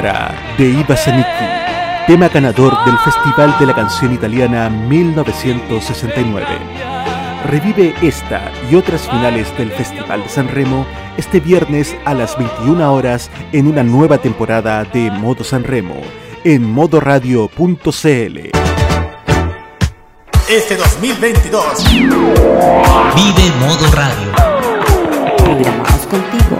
De Iva Zanicchi, tema ganador del Festival de la Canción Italiana 1969. Revive esta y otras finales del Festival de San Remo este viernes a las 21 horas en una nueva temporada de Modo San Remo en modoradio.cl. Este 2022 Vive Modo Radio. Programados contigo.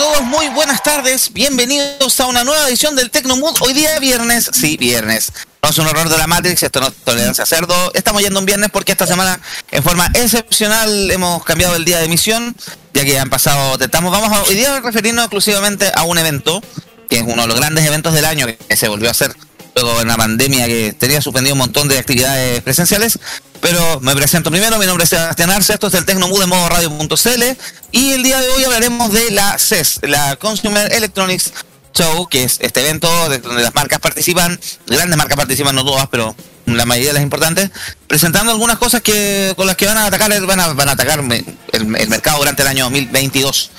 Todos, muy buenas tardes. Bienvenidos a una nueva edición del Tecnomood. Hoy día viernes, sí, viernes. No es un horror de la Matrix, esto no es tolerancia cerdo. Estamos yendo un viernes porque esta semana, en forma excepcional, hemos cambiado el día de emisión, ya que han pasado. Estamos, vamos a, hoy día a referirnos exclusivamente a un evento, que es uno de los grandes eventos del año, que se volvió a hacer luego en la pandemia, que tenía suspendido un montón de actividades presenciales. Pero me presento primero, mi nombre es Sebastián Arce, esto es el Tecnomood de modo radio.cl y el día de hoy hablaremos de la CES, la Consumer Electronics Show, que es este evento de donde las marcas participan, grandes marcas participan, no todas, pero la mayoría de las importantes, presentando algunas cosas que con las que van a atacar, van a, van a atacar el, el mercado durante el año 2022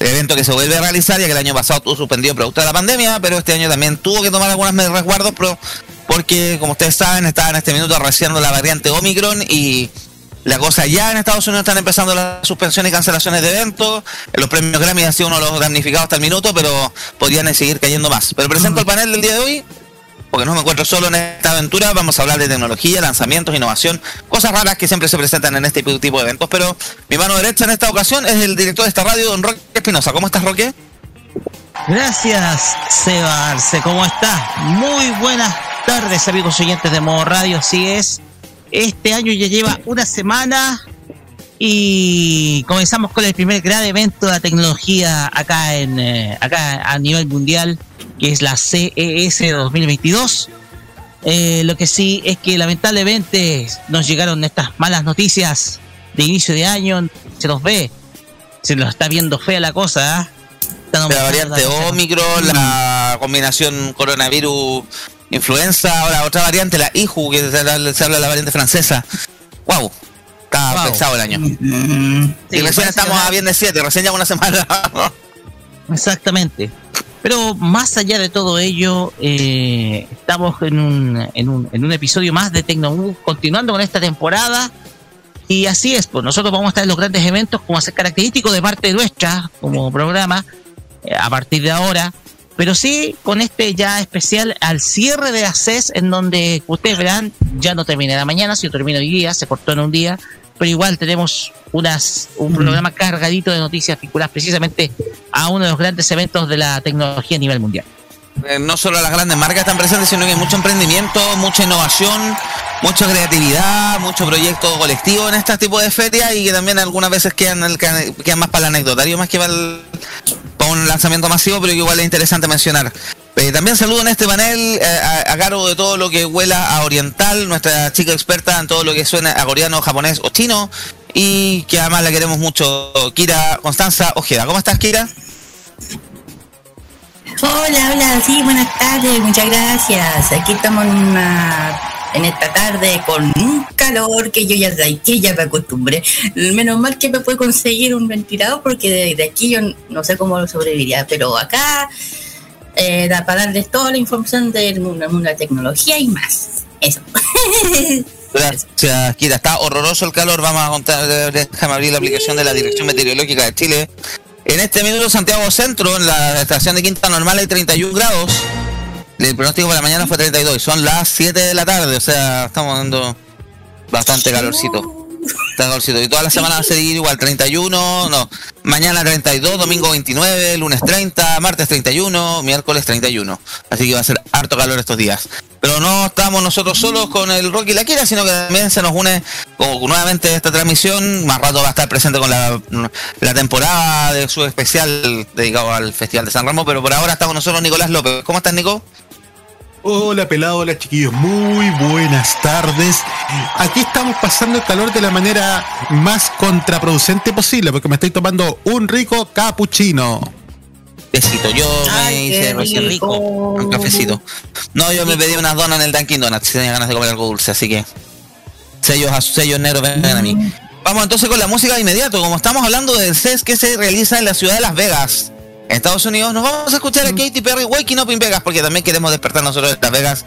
evento que se vuelve a realizar, ya que el año pasado tuvo suspendido producto de la pandemia, pero este año también tuvo que tomar algunas resguardos, pero porque, como ustedes saben, está en este minuto arreciando la variante Omicron y la cosa ya en Estados Unidos están empezando las suspensiones y cancelaciones de eventos. Los premios Grammy han sido uno de los damnificados hasta el minuto, pero podrían seguir cayendo más. Pero presento el panel del día de hoy, porque no me encuentro solo en esta aventura. Vamos a hablar de tecnología, lanzamientos, innovación, cosas raras que siempre se presentan en este tipo de eventos. Pero mi mano derecha en esta ocasión es el director de esta radio, don Roque Espinosa. ¿Cómo estás, Roque? Gracias, Seba Arce. ¿Cómo estás? Muy buenas tardes, amigos oyentes de Modo Radio. Así es, este año ya lleva una semana y comenzamos con el primer gran evento de la tecnología acá en eh, acá a nivel mundial, que es la CES 2022. Eh, lo que sí es que lamentablemente nos llegaron estas malas noticias de inicio de año. Se nos ve, se nos está viendo fea la cosa. ¿eh? La variante Omicron, la combinación coronavirus influenza, ahora otra variante, la IHU, que se habla, de la variante francesa. ¡Wow! Está wow. pesado el año. Mm, sí, y recién estamos a viernes 7, recién ya una semana. Exactamente. Pero más allá de todo ello, eh, estamos en un, en, un, en un episodio más de Tecnomood, continuando con esta temporada. Y así es, pues nosotros vamos a estar en los grandes eventos como hacer característico de parte nuestra como programa eh, a partir de ahora pero sí con este ya especial al cierre de la CES, en donde ustedes verán, ya no termina la mañana, si no termina hoy día, se cortó en un día, pero igual tenemos unas, un programa cargadito de noticias vinculadas precisamente a uno de los grandes eventos de la tecnología a nivel mundial. Eh, no solo las grandes marcas están presentes, sino que hay mucho emprendimiento, mucha innovación, mucha creatividad, mucho proyecto colectivo en este tipo de ferias y que también algunas veces quedan, quedan más para el anecdotario más que para, el, para un lanzamiento masivo, pero igual es interesante mencionar. Eh, también saludo en este panel eh, a, a, cargo de todo lo que huela a oriental, nuestra chica experta en todo lo que suena a coreano, japonés o chino y que además la queremos mucho, Kira Constanza Ojeda. ¿Cómo estás, Kira? Hola, hola, sí, buenas tardes, muchas gracias. Aquí estamos en una en esta tarde con un calor que yo ya que ya me acostumbré. Menos mal que me puede conseguir un ventilador porque de, aquí yo no sé cómo sobreviviría, pero acá eh, da para darles toda la información del mundo, mundo de la tecnología y más. Eso. Gracias, Kira. Está horroroso el calor. Vamos a contar, déjame abrir la aplicación de la Dirección Meteorológica de Chile. En este minuto Santiago Centro, en la estación de Quinta Normal hay 31 grados. El pronóstico para mañana fue 32 y son las 7 de la tarde, o sea, estamos dando bastante calorcito. Calorcito. Y toda la semana va a seguir igual, 31, no, mañana 32, domingo 29, lunes 30, martes 31, miércoles 31. Así que va a ser harto calor estos días. Pero no estamos nosotros solos con el Rocky la Kira, sino que también se nos une nuevamente esta transmisión. Más rato va a estar presente con la, la temporada de su especial dedicado al Festival de San Ramos, pero por ahora estamos nosotros Nicolás López. ¿Cómo estás, Nico? Hola pelado, hola chiquillos, muy buenas tardes. Aquí estamos pasando el calor de la manera más contraproducente posible, porque me estoy tomando un rico cappuccino. Besito, yo me hice recién rico, un cafecito. No, yo me pedí unas donas en el Dunkin' Donuts, tenía ganas de comer algo dulce, así que sellos a sellos negros vengan a mí. Mm. Vamos entonces con la música de inmediato, como estamos hablando del CES que se realiza en la ciudad de Las Vegas. Estados Unidos, nos vamos a escuchar a mm. Katy Perry Waking Up in Vegas, porque también queremos despertar nosotros de Las Vegas.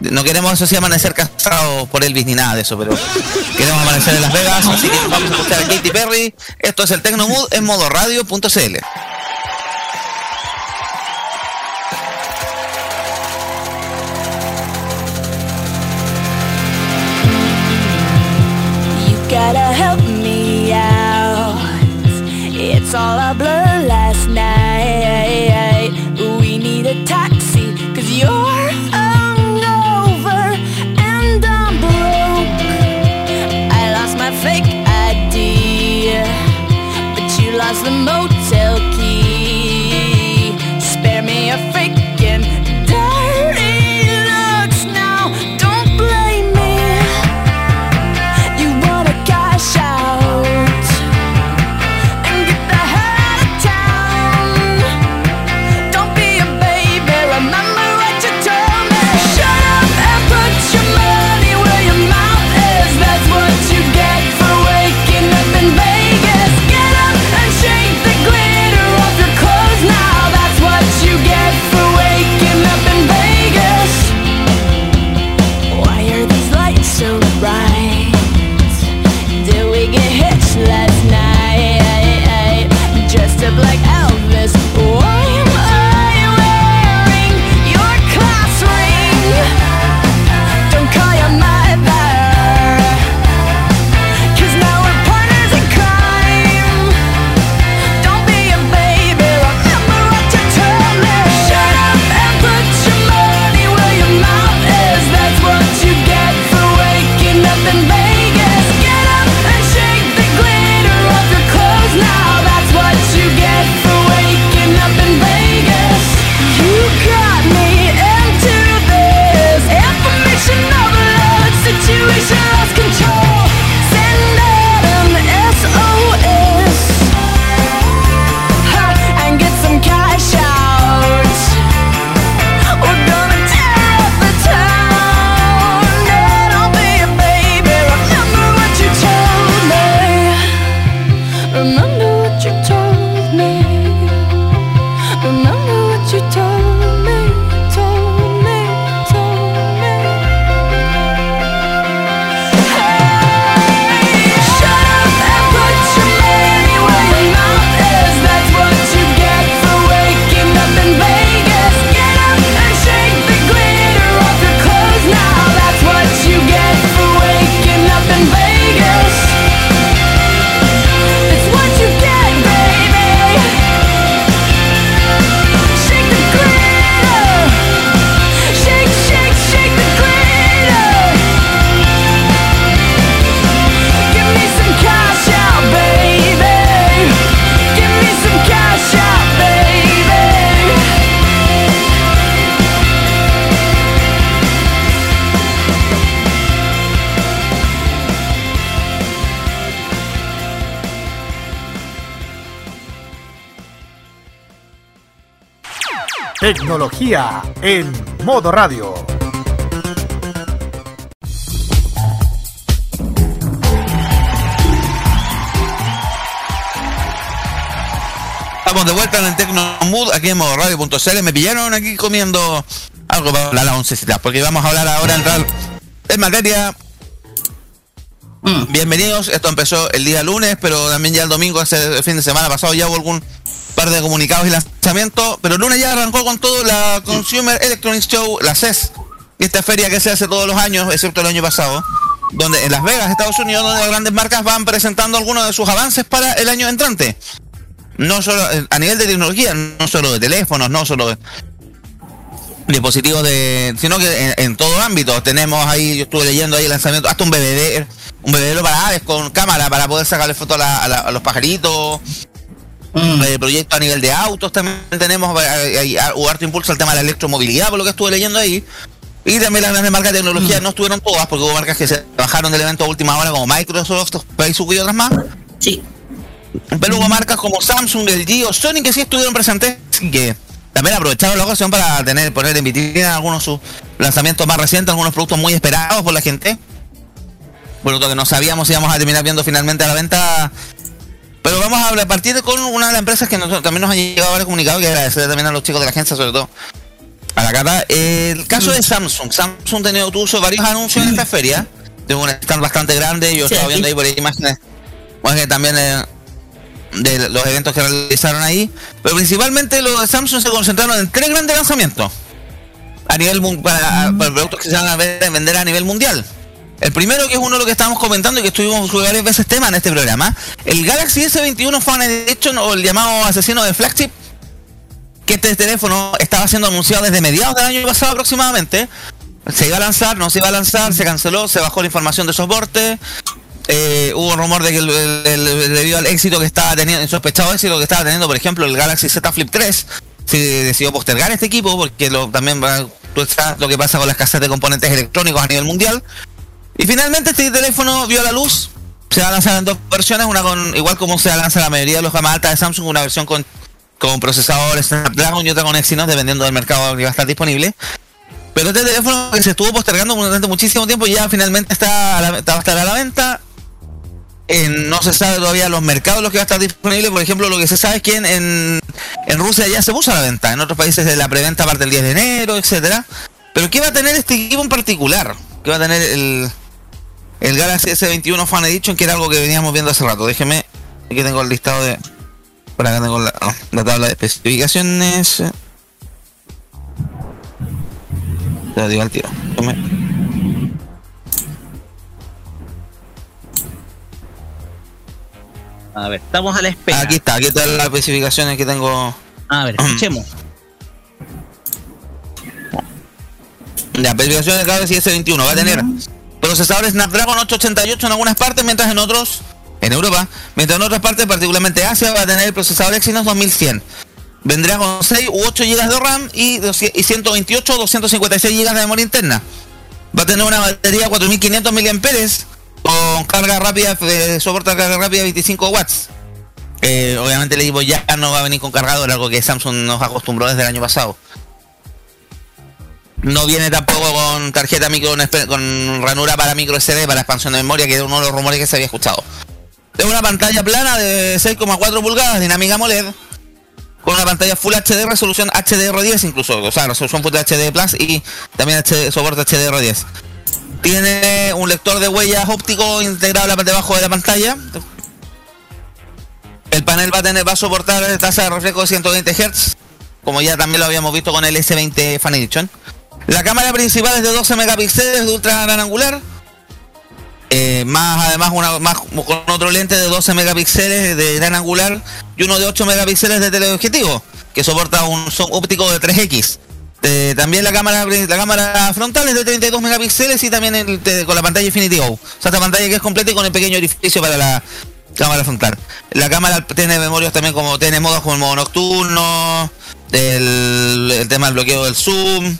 No queremos eso sí amanecer casados por Elvis ni nada de eso, pero queremos amanecer en Las Vegas, así que vamos a escuchar a Katy Perry. Esto es el Tecnomood en modo Tecnología en modo radio. Estamos de vuelta en el Tecnomood aquí en modo radio.cl. Me pillaron aquí comiendo algo para la oncecita, porque vamos a hablar ahora entrar en materia. Mm. Bienvenidos, esto empezó el día lunes, pero también ya el domingo, hace el fin de semana pasado, ya hubo algún par de comunicados y lanzamientos, pero el lunes ya arrancó con todo la Consumer Electronics Show, la CES, esta feria que se hace todos los años, excepto el año pasado, donde en Las Vegas, Estados Unidos, donde las grandes marcas van presentando algunos de sus avances para el año entrante. No solo a nivel de tecnología, no solo de teléfonos, no solo de, dispositivos de, sino que en, todo ámbito tenemos ahí, yo estuve leyendo ahí el lanzamiento, hasta un BBD, un BBD para aves con cámara para poder sacarle fotos a, los pajaritos. Mm. Eh, proyecto a nivel de autos también tenemos, hay, harto impulso al tema de la electromovilidad, por lo que estuve leyendo ahí. Y también las grandes marcas de tecnología mm. no estuvieron todas, porque hubo marcas que se bajaron del evento a última hora, como Microsoft, Facebook y otras más. Sí. Pero hubo marcas como Samsung, LG o Sony que sí estuvieron presentes y que también aprovecharon la ocasión para tener poner en vitrina algunos sus lanzamientos más recientes, algunos productos muy esperados por la gente. Por lo que no sabíamos si íbamos a terminar viendo finalmente a la venta. Pero vamos a partir con una de las empresas que también nos han llegado varios comunicados y agradecer también a los chicos de la agencia, sobre todo a la cara. El caso de Samsung. Samsung ha tenido tuvo varios anuncios en esta feria. Tengo un stand bastante grande. Yo estaba viendo ahí por ahí imágenes. Bueno, que también eh, de los eventos que realizaron ahí. Pero principalmente los de Samsung se concentraron en tres grandes lanzamientos. A nivel para, mm. para productos que se van a vender a nivel mundial. El primero, que es uno de lo que estábamos comentando y que estuvimos varias veces tema en este programa, el Galaxy S21 Fan o el llamado asesino de flagship, que este teléfono estaba siendo anunciado desde mediados del año pasado aproximadamente. Se iba a lanzar, no se iba a lanzar, se canceló, se bajó la información de soporte, eh, hubo un rumor de que debido al éxito que estaba teniendo, el sospechado éxito que estaba teniendo, por ejemplo, el Galaxy Z Flip 3, se decidió postergar este equipo porque también va, tú lo que pasa con la escasez de componentes electrónicos a nivel mundial. Y finalmente este teléfono vio la luz. Se va a lanzar en dos versiones, una con igual como se lanza la mayoría de los gamas altas de Samsung, una versión con, con procesador Snapdragon y otra con Exynos, dependiendo del mercado que va a estar disponible. Pero este teléfono que se estuvo postergando durante muchísimo tiempo ya finalmente está a va a estar a la venta no se sabe todavía los mercados los que va a estar disponible. Por ejemplo, lo que se sabe es que en, Rusia ya se puso a la venta. En otros países de la preventa parte el 10 de enero, etcétera. Pero ¿qué va a tener este equipo en particular? ¿Qué va a tener el, el Galaxy S21 Fan Edition? Que era algo que veníamos viendo hace rato. Déjeme, aquí tengo el listado de... Por acá tengo la, la tabla de especificaciones. Te digo al tiro. Déjeme. A ver, estamos a la espera. Aquí está, aquí están las especificaciones que tengo. A ver, escuchemos. La especificación de Galaxy S21 va a tener procesador Snapdragon 888 en algunas partes, mientras en otros, en Europa, mientras en otras partes, particularmente Asia, va a tener el procesador Exynos 2100. Vendrá con 6 u 8 GB de RAM y, 128 o 256 GB de memoria interna. Va a tener una batería de 4500 mAh con carga rápida, eh, soporta carga rápida 25 watts. Eh, obviamente el equipo ya no va a venir con cargador, algo que Samsung nos acostumbró desde el año pasado. No viene tampoco con tarjeta micro, con ranura para micro SD para expansión de memoria, que es uno de los rumores que se había escuchado. Es una pantalla plana de 6,4 pulgadas, dinámica AMOLED, con una pantalla Full HD, resolución HDR10 incluso, o sea, resolución Full HD Plus y también HD, soporte HDR10. Tiene un lector de huellas óptico integrado en la parte de abajo de la pantalla. El panel va a tener, va a soportar tasa de reflejo de 120 Hz, como ya también lo habíamos visto con el S20 Fan Edition. La cámara principal es de 12 megapíxeles de ultra gran angular. Eh, más además una, más, con otro lente de 12 megapíxeles de gran angular y uno de 8 megapíxeles de teleobjetivo, que soporta un son óptico de 3X. Eh, también la cámara la cámara frontal es de 32 megapíxeles y también con la pantalla Infinity O. O sea, esta pantalla que es completa y con el pequeño orificio para la cámara frontal. La cámara tiene memorias también como tiene modos como el modo nocturno, el tema del bloqueo del zoom,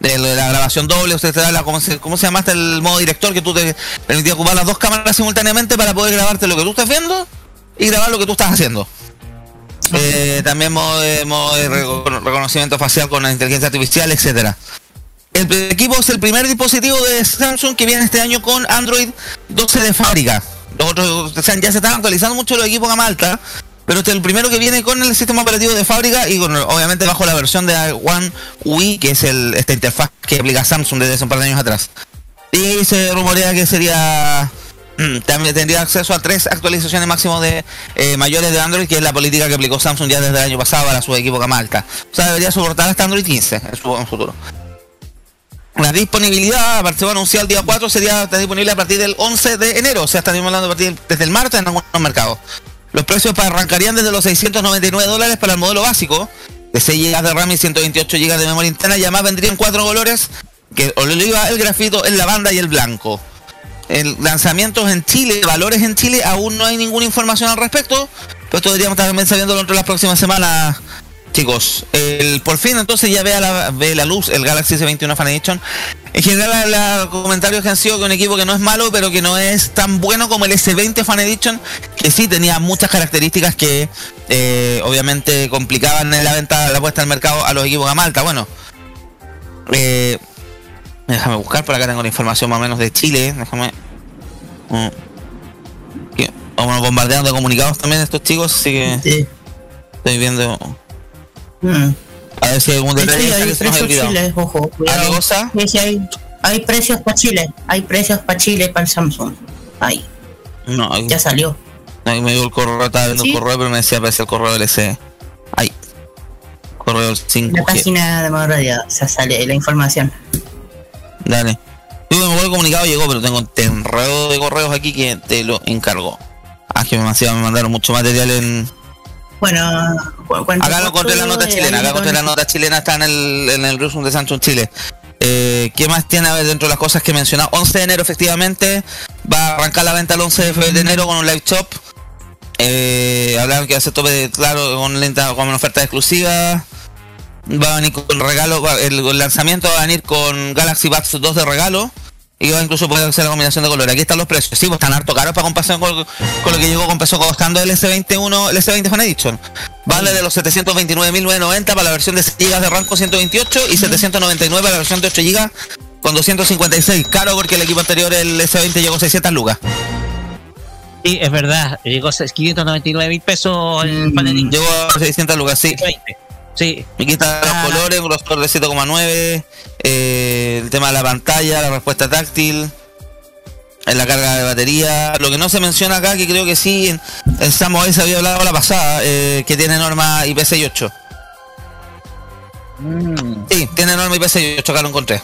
de la grabación doble, usted te da la, ¿cómo se, cómo se llama el modo director que tú te permitía ocupar las dos cámaras simultáneamente para poder grabarte lo que tú estás viendo y grabar lo que tú estás haciendo. Eh, también modo de, reconocimiento facial con la inteligencia artificial, etcétera. El equipo es el primer dispositivo de Samsung que viene este año con Android 12 de fábrica. Los otros, ya se están actualizando mucho los equipos gama alta, pero este es el primero que viene con el sistema operativo de fábrica y obviamente bajo la versión de One UI, que es esta interfaz que aplica Samsung desde hace un par de años atrás. Y se rumorea que sería Mm, también tendría acceso a tres actualizaciones máximo de eh, mayores de Android, que es la política que aplicó Samsung ya desde el año pasado para su equipo gama alta. O sea, debería soportar hasta Android 15 en su futuro. La disponibilidad, aparte se va a anunciar el día 4, sería disponible a partir del 11 de enero. O sea, estaríamos hablando a partir desde el martes en algunos mercados. Los precios arrancarían desde los 699 dólares para el modelo básico de 6 GB de RAM y 128 GB de memoria interna. Y además vendrían cuatro colores, que oliva, el grafito, el lavanda y el blanco. El lanzamientos en Chile, valores en Chile, aún no hay ninguna información al respecto. Pero esto deberíamos estar también sabiendo dentro de las próximas semanas, chicos. El, por fin entonces ya ve, la, ve la luz el Galaxy S21 Fan Edition. En general los comentarios que han sido que un equipo que no es malo, pero que no es tan bueno como el S20 Fan Edition, que sí tenía muchas características que eh, obviamente complicaban la venta, la puesta al mercado a los equipos de Malta. Bueno, eh, déjame buscar, por acá tengo la información más o menos de Chile. Déjame. Mm. Vamos bombardeando de comunicados también estos chicos, así que Sí. estoy viendo. Mm. A ver si hay algún Sí, detalle hay precios olvidado. Chile, ojo, ¿Algo cuidado. cosa? Sí, sí, hay, hay precios para Chile, hay precios para Chile, para el Samsung. Ay, No, ahí- ya salió. ahí me dio el correo, estaba viendo ¿Sí? el correo, pero me decía aparece el correo del S. Ay. Correo del En la 5G. página de Modo Radio, o sea, sale la información. Dale. Digo, me el comunicado llegó, pero tengo un enredo de correos aquí que te lo encargo. Ah, que me, me mandaron mucho material en. Bueno, Acá encontré la nota chilena, acá encontré la nota chilena, está en el, en el Newsroom de Samsung Chile. Eh, ¿Qué más tiene a ver dentro de las cosas que he mencionado? 11 de enero efectivamente, va a arrancar la venta el 11 de enero con un live shop. Eh, hablaron que ser tope de, claro, con, lenta, con una oferta exclusiva. Va a venir con regalo, va- el, el lanzamiento va a venir con Galaxy Buds 2 de regalo. Y va incluso poder hacer la combinación de colores. Aquí están los precios. Sí, pues están harto caros para comparación con, con lo que llegó empezó costando el S21, el S20 Fan Edition. Vale de los 729.990 para la versión de 6 GB de RAM con 128 y 799 para la versión de 8 GB con 256. Caro porque el equipo anterior, el S20, llegó a 600 lucas. Sí, es verdad. Llegó a 599 mil pesos el Mm. panelín. Llegó a 600 lucas, sí. 20. Sí. Aquí están Ah. los colores, un grosor de 7,9, eh, el tema de la pantalla, la respuesta táctil, en la carga de batería. Lo que no se menciona acá, que creo que sí, en, en Samoa se había hablado la pasada, eh, que tiene norma IP68. Sí, tiene norma IP68, acá lo encontré.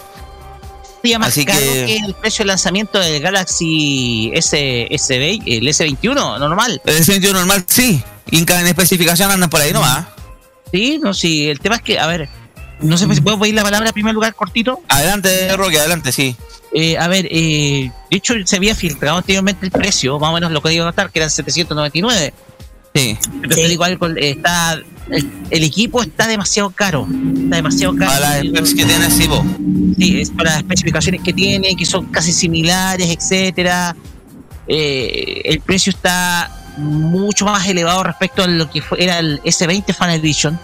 Sería más Así caro que- que... el precio de lanzamiento del Galaxy S, S20, el S21, normal. El S21 normal, sí. Inca en especificación andan por ahí nomás. Sí, no, sí. El tema es que, a ver, no sé si puedo pedir la palabra en primer lugar cortito. Adelante, Roque, adelante, sí. Eh, a ver, eh, de hecho se había filtrado anteriormente el precio, más o menos lo que iba a notar, que eran 799. Sí. Pero Sí. te digo algo, eh, está, el, el equipo está demasiado caro. Está demasiado caro. Para las specs que tiene, sí, vos. Sí, es para las especificaciones que tiene, que son casi similares, etcétera. Eh, el precio está mucho más elevado respecto a lo que fue, era el S20 Fan Edition,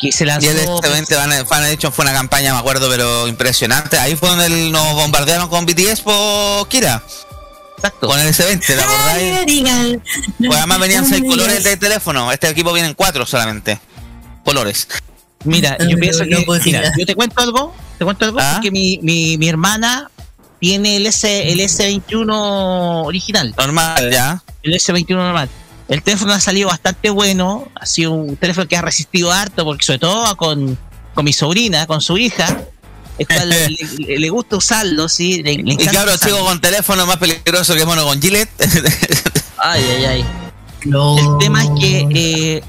que se lanzó. Y el S20 Fan- Edition fue una campaña, me acuerdo, pero impresionante. Ahí fue donde el- nos bombardearon con BTS por Kira, Exacto. con el S20, ¿te acordáis? Pues además venían seis colores del teléfono. Este equipo vienen cuatro solamente. Colores. Mira, yo pienso que, mira, yo te cuento algo, te cuento algo, Ah. porque mi, mi, mi hermana tiene el S, el S21 original, Normal, ya. El S21 normal. El teléfono ha salido bastante bueno, ha sido un teléfono que ha resistido harto, porque sobre todo con, con mi sobrina, con su hija, cual le, gusta usarlo, sí, le, le Y claro, usarlo. sigo con teléfono más peligroso que mono con Gillette. Ay, ay, ay. No. El tema es que, eh,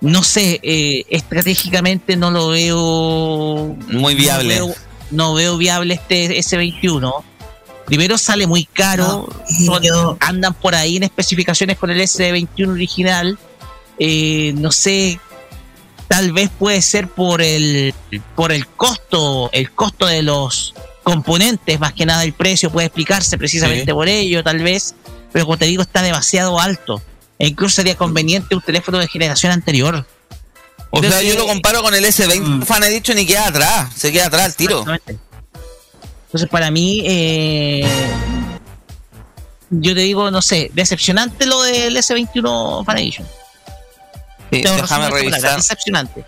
no sé, eh, estratégicamente no lo veo Muy viable. No veo, no veo viable este S21. Primero sale muy caro. No, andan por ahí en especificaciones con el S21 original. Eh, no sé, tal vez puede ser por el por el costo, el costo de los componentes, más que nada el precio puede explicarse precisamente Sí. por ello, tal vez. Pero como te digo, está demasiado alto. E incluso sería conveniente un teléfono de generación anterior. O sea, yo lo comparo con el S20 Mm. Fan Edition y queda atrás. Se queda atrás el tiro. Exactamente. Entonces, para mí, eh, yo te digo, no sé, decepcionante lo del S21 Fan Edition. Sí, déjame revisar. Decepcionante.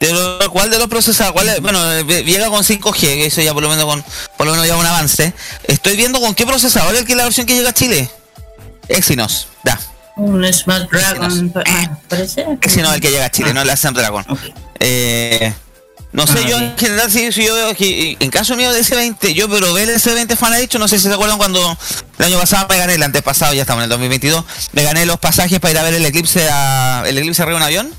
De lo- ¿Cuál de los procesadores? ¿Cuál es? Bueno, eh, llega con 5G, que eso ya por lo menos con por lo menos ya un avance. Estoy viendo con qué procesador es que es la versión que llega a Chile. Exynos, da. Un Snapdragon, ah, parece. Exynos es el que llega a Chile, no el Snapdragon. Ok. Eh, no sé, Ah, yo en general sí, yo veo que en caso mío de S20, yo pero ver el S20 fan ha dicho, no sé si se acuerdan cuando el año pasado me gané, el antepasado, ya estamos en el 2022, me gané los pasajes para ir a ver el eclipse a, el eclipse arriba de un avión.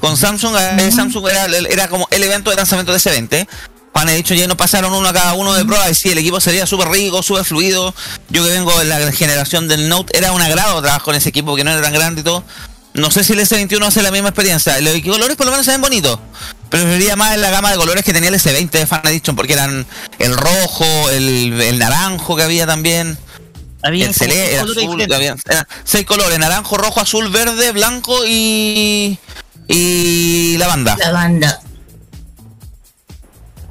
con Samsung, eh, Samsung era, era, como el evento de lanzamiento de ese 20. Juan, he dicho, ya no pasaron uno a cada uno de prueba y sí, el equipo sería súper rico, súper fluido. Yo que vengo de la generación del Note, era un agrado trabajar con ese equipo que no era tan grande y todo. No sé si el S21 hace la misma experiencia. Los colores por lo menos se ven bonitos. Pero Preferiría más en la gama de colores que tenía el S20 de Fan Edition, porque eran el rojo, el, el naranjo que había también. Había el celeste, azul, había, seis colores, naranjo, rojo, azul, verde, blanco y y lavanda. Lavanda.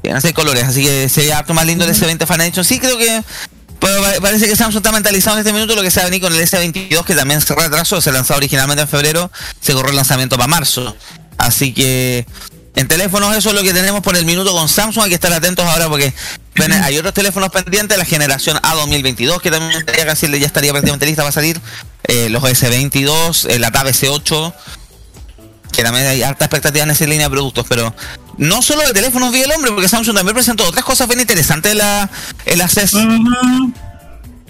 Tiene seis colores, así que se ve más lindo el S20 Fan Edition. Sí, creo que parece que Samsung está mentalizado en este minuto lo que se va a venir con el S22 que también se retrasó, se lanzó originalmente en febrero, se corrió el lanzamiento para marzo. Así que en teléfonos eso es lo que tenemos por el minuto con Samsung, hay que estar atentos ahora porque hay otros teléfonos pendientes, la generación A2022 que también estaría casi ya estaría prácticamente lista para salir, eh, los S22, eh, la Tab S8 que también hay alta expectativa en esa línea de productos, pero no solo de teléfonos vi el hombre, porque Samsung también presentó otras cosas bien interesantes en la, el acceso.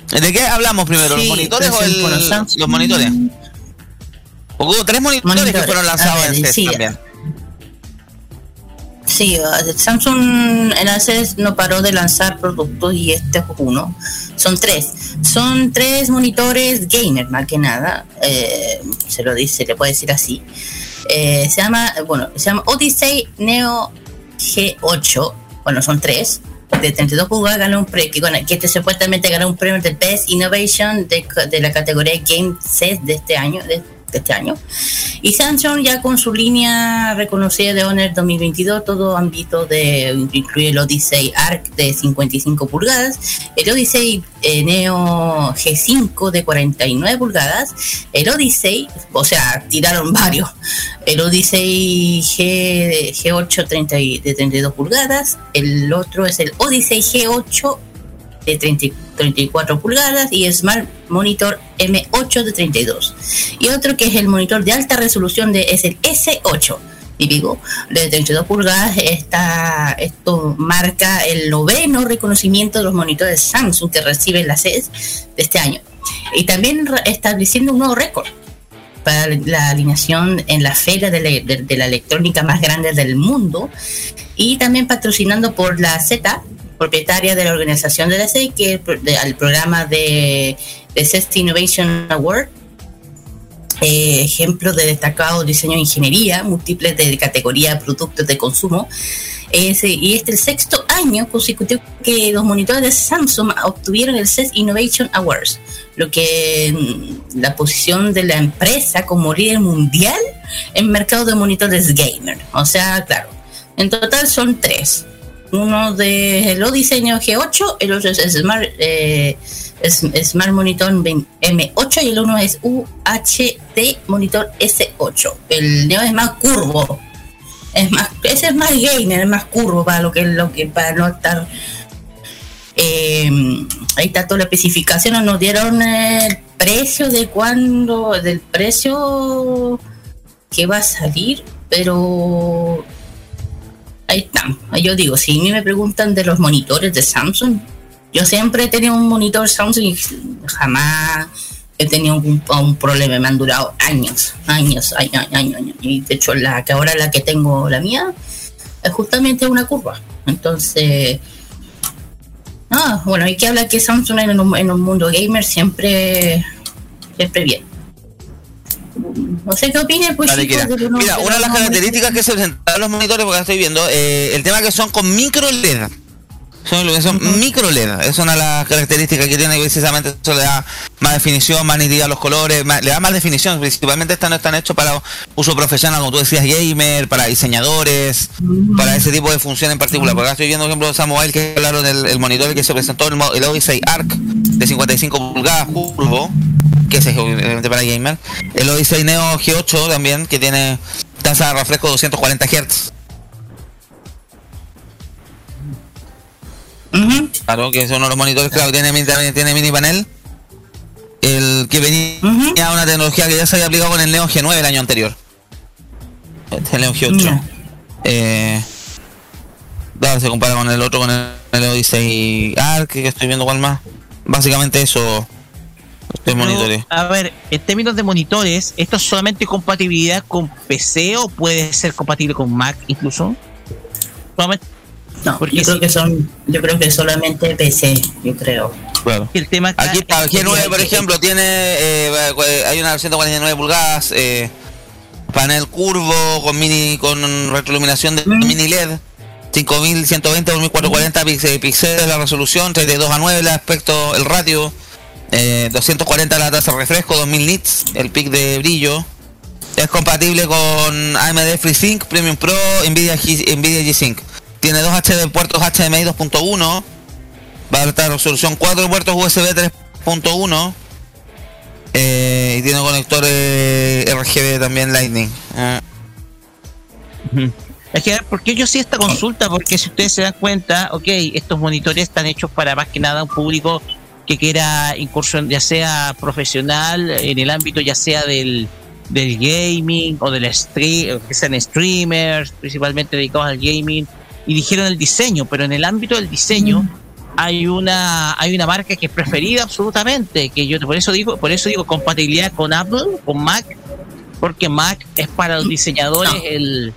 ¿De qué hablamos primero? ¿Los monitores o el, los monitores? Hubo tres monitores que fueron lanzados en CES también. Sí, Samsung en ACES no paró de lanzar productos y este es uno. Son tres. Son tres monitores gamer, más que nada. Eh, se lo dice, le puede decir así. Eh, se llama, bueno, se llama Odyssey Neo G8. Bueno, son tres. De 32 pulgadas ganó un premio, que, bueno, que este supuestamente ganó un premio del Best Innovation de, de la categoría Game Set de este año, de este año. Y Samsung ya con su línea reconocida de Honor 2022, todo ámbito de incluye el Odyssey Arc de 55 pulgadas, el Odyssey eh, Neo G5 de 49 pulgadas, el Odyssey, o sea, tiraron varios, el Odyssey G, G8 30, de 32 pulgadas, el otro es el Odyssey G8 de 34 pulgadas y Smart Monitor M8 de 32. Y otro que es el monitor de alta resolución de, es el S8 típico de 32 pulgadas. Esta, esto marca el noveno reconocimiento de los monitores Samsung que reciben la CES de este año. Y también estableciendo un nuevo récord para la alineación en la feria de la, de la electrónica más grande del mundo y también patrocinando por la Z propietaria de la organización de la SEI, que es el, programa de, de Innovation Award, eh, ejemplo de destacado diseño de ingeniería, múltiples de categoría productos de consumo. y este es el sexto año consecutivo que los monitores de Samsung obtuvieron el CES Innovation Awards, lo que mm, la posición de la empresa como líder mundial en mercado de monitores gamer. O sea, claro, en total son tres uno de los diseños G8, el otro es Smart, eh, Smart Monitor M8 y el uno es UHD Monitor S8. El Neo es más curvo. Es más, ese es más gamer, es más curvo para lo que lo que para no estar eh, ahí está toda la especificación, nos dieron el precio de cuándo, del precio que va a salir, pero ahí están. Yo digo, si a mí me preguntan de los monitores de Samsung, yo siempre he tenido un monitor Samsung y jamás he tenido un, problema. Me han durado años, años, años, años, años. Y de hecho, la que ahora la que tengo, la mía, es justamente una curva. Entonces, ah, bueno, hay que hablar que Samsung en un, en un mundo gamer siempre, siempre bien. No sé qué opinas, pues. Mira, una de las características que se presentan los monitores, porque estoy viendo, eh, el tema que son con micro LED. Son, son micro LED. Es una de las características que tiene precisamente eso le da más definición, más nitidez a los colores, le da más definición. Principalmente estas no están hechos para uso profesional, como tú decías, gamer, para diseñadores, para ese tipo de función en particular. Porque acá estoy viendo, por ejemplo, Samuel que hablaron del monitor que se presentó, el, el Odyssey Arc de 55 pulgadas, curvo que es obviamente para gamer. El Odyssey Neo G8 también, que tiene tasa de refresco 240 Hz. Claro, que es uno de los monitores, claro, tiene, también tiene mini panel. El que venía a una tecnología que ya se había aplicado con el Neo G9 el año anterior. Este el Neo G8. Eh, se compara con el otro, con el, el Odyssey Arc, que estoy viendo cuál más. Básicamente eso de monitores. A ver, en términos de monitores, ¿esto es solamente compatibilidad con PC o puede ser compatible con Mac incluso? Solamente no, porque yo creo que son, yo creo que solamente PC, yo creo. Bueno. El tema Aquí para G9, por ejemplo, tiene eh, hay una 149 pulgadas, eh, panel curvo con mini con retroiluminación de mm. mini LED. 5120 x 1440 píxeles la resolución, 32 a 9 el aspecto, el radio, eh, 240 la tasa de refresco, 2000 nits, el pic de brillo. Es compatible con AMD FreeSync, Premium Pro, Nvidia, Nvidia G-Sync. Tiene dos HD puertos HDMI 2.1. Va a estar resolución 4 puertos USB 3.1. Eh, y tiene conectores RGB también Lightning. Ah. Es que, ¿por qué yo sí esta consulta? Porque si ustedes se dan cuenta, ok, estos monitores están hechos para más que nada un público que quiera incursión, ya sea profesional, en el ámbito ya sea del, del gaming o del stream, que sean streamers, principalmente dedicados al gaming, y dijeron el diseño, pero en el ámbito del diseño mm. hay una hay una marca que es preferida absolutamente, que yo por eso digo, por eso digo compatibilidad con Apple, con Mac, porque Mac es para los diseñadores el,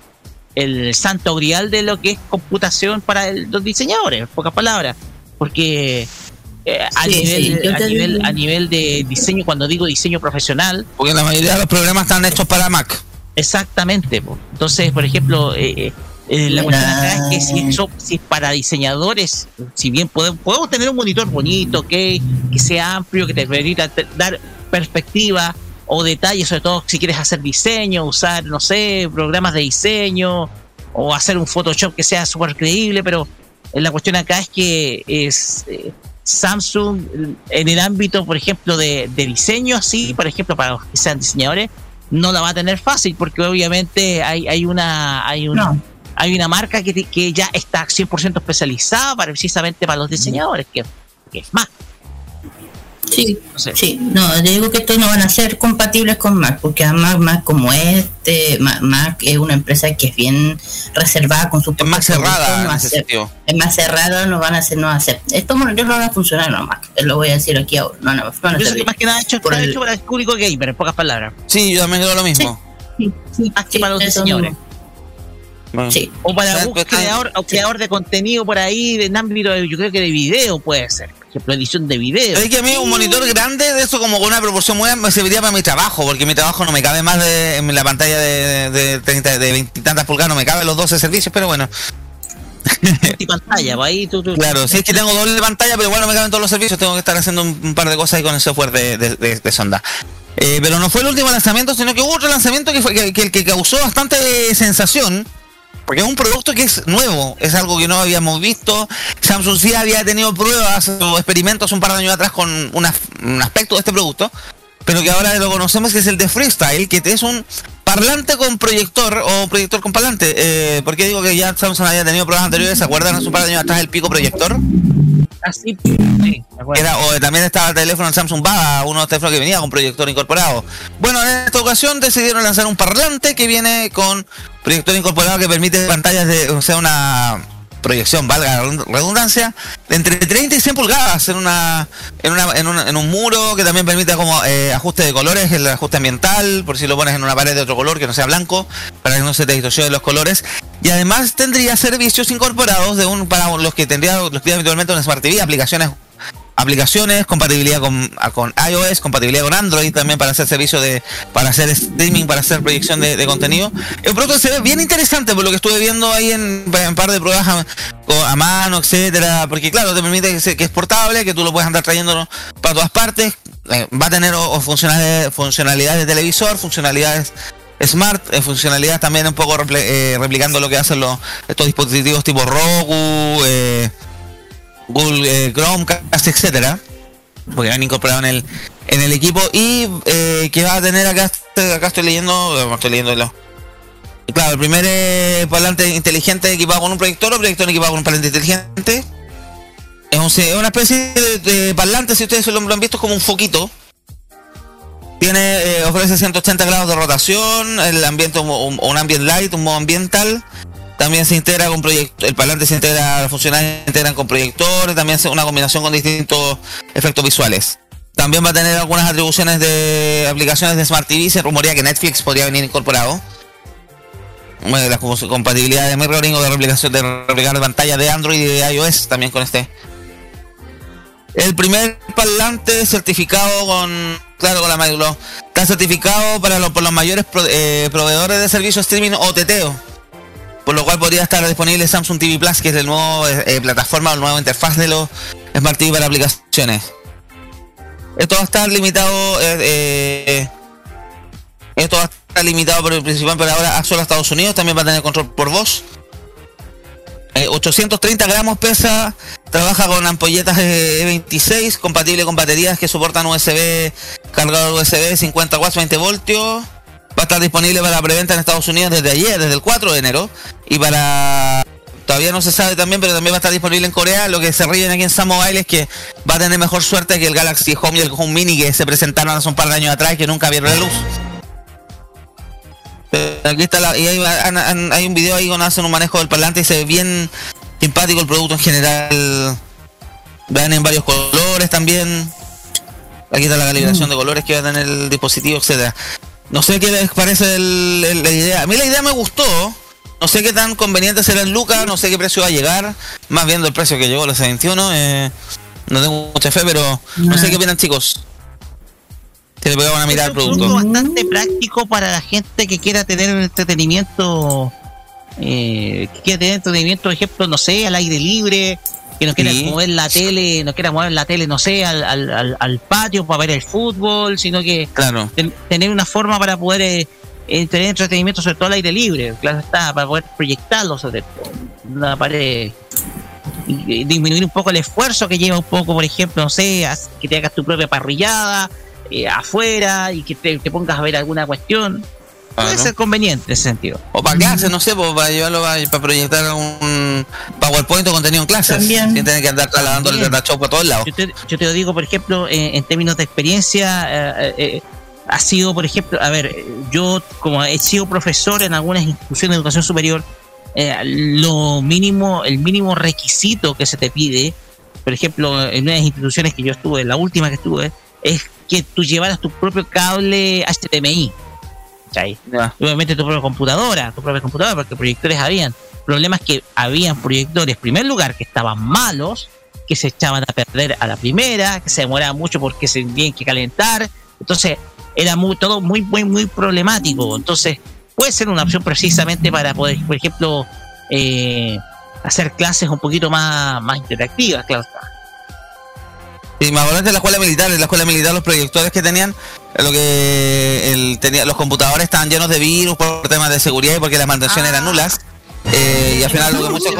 el santo grial de lo que es computación para los diseñadores, en pocas palabras, porque eh, a, nivel, a, nivel, a nivel de diseño, cuando digo diseño profesional, porque la mayoría de los programas están hechos para Mac. Exactamente. Entonces, por ejemplo, eh, eh eh, la cuestión acá es que si, eso, si para diseñadores, si bien podemos, podemos tener un monitor bonito, que sea amplio, que te permita dar perspectiva o detalles, sobre todo si quieres hacer diseño, usar, no sé, programas de diseño o hacer un Photoshop que sea súper creíble, pero la cuestión acá es que es eh, Samsung en el ámbito, por ejemplo, de, diseño, así, por ejemplo, para los que sean diseñadores, no la va a tener fácil porque obviamente hay, hay una hay una, hay una marca que, que ya está 100% especializada para, precisamente para los diseñadores, que, es Mac. Sí, sí, no, digo que estos no van a ser compatibles con Mac, porque además Mac como este, Mac, es una empresa que es bien reservada con su Es más cerrada, no es más cerrada, no van a hacer, no van a hacer. Estos monitores no van a funcionar en Mac, lo voy a decir aquí ahora. No, no, van a yo más que nada hecho, está hecho para el público gamer, en pocas palabras. Sí, yo también digo lo mismo. Sí, sí, sí, para los diseñadores. O para un creador, o creador de contenido por ahí, en ámbito, yo creo que de video puede ser. Por ejemplo, edición de video. Es que a mí un monitor grande de eso como con una proporción muy me serviría para mi trabajo, porque mi trabajo no me cabe más de, en la pantalla de, de, 30, de 20 y tantas pulgadas, no me cabe los 12 servicios, pero bueno. pantalla, ahí tú, Claro, sí es que tengo doble pantalla, pero igual no me caben todos los servicios, tengo que estar haciendo un, par de cosas ahí con el software de, sonda. Eh, pero no fue el último lanzamiento, sino que hubo otro lanzamiento que fue que, que, que causó bastante sensación porque es un producto que es nuevo, es algo que no habíamos visto. Samsung sí había tenido pruebas o experimentos un par de años atrás con un aspecto de este producto, pero que ahora lo conocemos que es el de Freestyle, que es un parlante con proyector o proyector con parlante. Eh, porque digo que ya Samsung había tenido pruebas anteriores, ¿se acuerdan hace un par de años atrás el pico proyector? Así, sí, Era, o también estaba el teléfono Samsung Baba, uno de los teléfonos que venía con proyector incorporado. Bueno, en esta ocasión decidieron lanzar un parlante que viene con proyector incorporado que permite pantallas de, o sea, una proyección, valga la redundancia, de entre 30 y 100 pulgadas en una en, una, en, un, en un muro que también permite como eh, ajuste de colores, el ajuste ambiental, por si lo pones en una pared de otro color que no sea blanco, para que no se te distorsione los colores. Y además tendría servicios incorporados de un para los que tendría los que habitualmente una Smart TV, aplicaciones aplicaciones, compatibilidad con, con iOS, compatibilidad con Android también para hacer servicio de, para hacer streaming, para hacer proyección de, contenido. El producto se ve bien interesante por lo que estuve viendo ahí en un par de pruebas a, mano, etcétera, porque claro, te permite que, es portable, que tú lo puedes andar trayendo para todas partes, eh, va a tener funcionalidades, funcionalidades de televisor, funcionalidades smart, eh, funcionalidades también un poco eh, replicando lo que hacen los estos dispositivos tipo Roku, eh, Google eh, Chromecast, etcétera, porque han incorporado en el en el equipo y eh, que va a tener acá acá estoy leyendo, estoy leyendo Claro, el primer eh, parlante inteligente equipado con un proyector o proyector equipado con un parlante inteligente. Es, una especie de, parlante, si ustedes lo, han visto, como un foquito. Tiene, ofrece 180 grados de rotación, el ambiente, un, un ambient light, un modo ambiental. También se integra con proyector, el parlante se integra, los funcionarios se integran con proyectores, también es una combinación con distintos efectos visuales. También va a tener algunas atribuciones de aplicaciones de Smart TV. Se rumorea que Netflix podría venir incorporado. Bueno, la compatibilidad de mirroring o de replicación de replicar pantalla de Android y de iOS también con este. El primer parlante certificado con, claro, con la Micro, está certificado para por los mayores eh, proveedores de servicios streaming o teteo, por lo cual podría estar disponible Samsung TV Plus, que es el nuevo eh, eh, plataforma o el nuevo interfaz de los Smart TV para aplicaciones. Esto va a estar limitado, esto va a estar limitado por el principal por ahora a solo Estados Unidos, también va a tener control por voz. 830 gramos pesa Trabaja con ampolletas E26, compatible con baterías que soportan USB, cargador USB 50 watts, 20 voltios. Va a estar disponible para preventa en Estados Unidos desde ayer, desde el 4 de enero. Y para todavía no se sabe también, pero también va a estar disponible en Corea. Lo que se ríen aquí en Sam Mobile es que va a tener mejor suerte que el Galaxy Home y el Home Mini que se presentaron hace un par de años atrás y que nunca vieron la luz. Aquí está la, y hay, hay, un video ahí donde hacen un manejo del parlante y se ve bien simpático el producto en general. Vean en varios colores también. Aquí está la calibración mm. de colores que va a tener el dispositivo, etcétera. No sé qué les parece la idea. A mí la idea me gustó. No sé qué tan conveniente será el Lucas, no sé qué precio va a llegar. Más viendo el precio que llegó a los 21. Eh, no tengo mucha fe, pero no sé qué opinan chicos. Que le a mirar el producto. Es bastante práctico para la gente que quiera tener un entretenimiento eh, que quiera tener entretenimiento, por ejemplo, no sé, al aire libre, que no quiera mover la tele, no quiera mover la tele, no sé, al, al, al patio para ver el fútbol, sino que tener una forma para poder eh, eh, tener entretenimiento, sobre todo al aire libre, claro está, para poder proyectarlo sobre una pared y disminuir un poco el esfuerzo que lleva un poco, por ejemplo, no sé, que te hagas tu propia parrillada eh, afuera y que te, te pongas a ver alguna cuestión Puede ser conveniente en ese sentido. O para clase, no sé, pues, para llevarlo para, proyectar un PowerPoint o contenido en clases. También. Sin tener que andar trasladando el para todos lados. Yo te, lo digo, por ejemplo, en, términos de experiencia, eh, eh, ha sido, por ejemplo, a ver, yo como he sido profesor en algunas instituciones de educación superior, eh, lo mínimo, el mínimo requisito que se te pide, por ejemplo, en unas instituciones que yo estuve, la última que estuve, es que tú llevaras tu propio cable HDMI. Obviamente tu propia computadora, tu propia computadora, porque proyectores habían. Problemas que habían proyectores, en primer lugar, que estaban malos, que se echaban a perder a la primera, que se demoraban mucho porque se tenían que calentar. Entonces, era muy, todo muy, muy, muy problemático. Entonces, puede ser una opción precisamente para poder, por ejemplo, eh, hacer clases un poquito más, más interactivas, claro Sí, más de la escuela militar, en la escuela militar los proyectores que tenían, lo que el, tenía, los computadores estaban llenos de virus por temas de seguridad y porque las mantenciones eran ah. nulas. Eh, y al final muchos,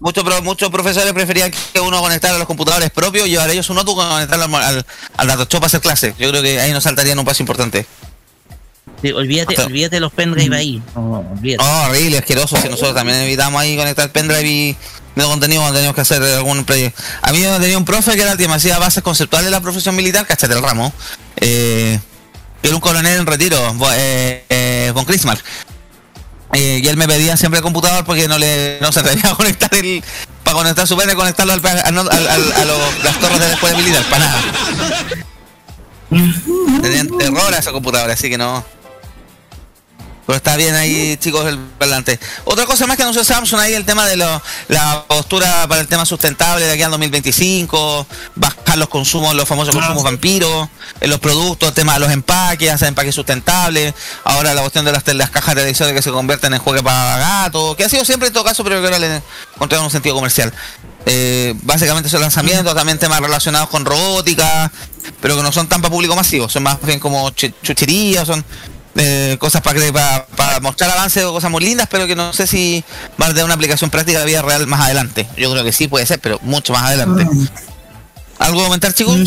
muchos, muchos profesores preferían que uno conectara a los computadores propios y llevar ellos un notebook y conectarlo al, al, dato para hacer clase. Yo creo que ahí nos saltarían un paso importante. Olvídate, olvídate los pendrive ahí. No, horrible, asqueroso. Si nosotros también evitamos ahí conectar pendrive y de contenido cuando teníamos que hacer algún proyecto. A mí me tenía un profe que era el que me hacía bases conceptuales de la profesión militar, cachate el ramo. Eh, era un coronel en retiro, eh, eh, von Christmas. Eh, y él me pedía siempre el computador porque no le no se atrevía a conectar el para conectar su pene conectarlo al, a, los, las torres de la escuela militar para nada tenían terror a esa computadora así que no pero está bien ahí, chicos, el parlante. Otra cosa más que anunció Samsung ahí, el tema de la postura para el tema sustentable de aquí al 2025, bajar los consumos, los famosos consumos vampiros, en los productos, el tema de los empaques, hacer empaques sustentables, ahora la cuestión de las, las cajas de televisores que se convierten en juegue para gatos, que ha sido siempre en todo caso, pero que ahora le encontraron un sentido comercial. Eh, básicamente esos lanzamientos, también temas relacionados con robótica, pero que no son tan para público masivo, son más bien como chucherías, son eh, cosas para, para, mostrar avances o cosas muy lindas, pero que no sé si va a tener una aplicación práctica de vida real más adelante. Yo creo que sí puede ser, pero mucho más adelante. Mm. ¿Algo a comentar, chicos?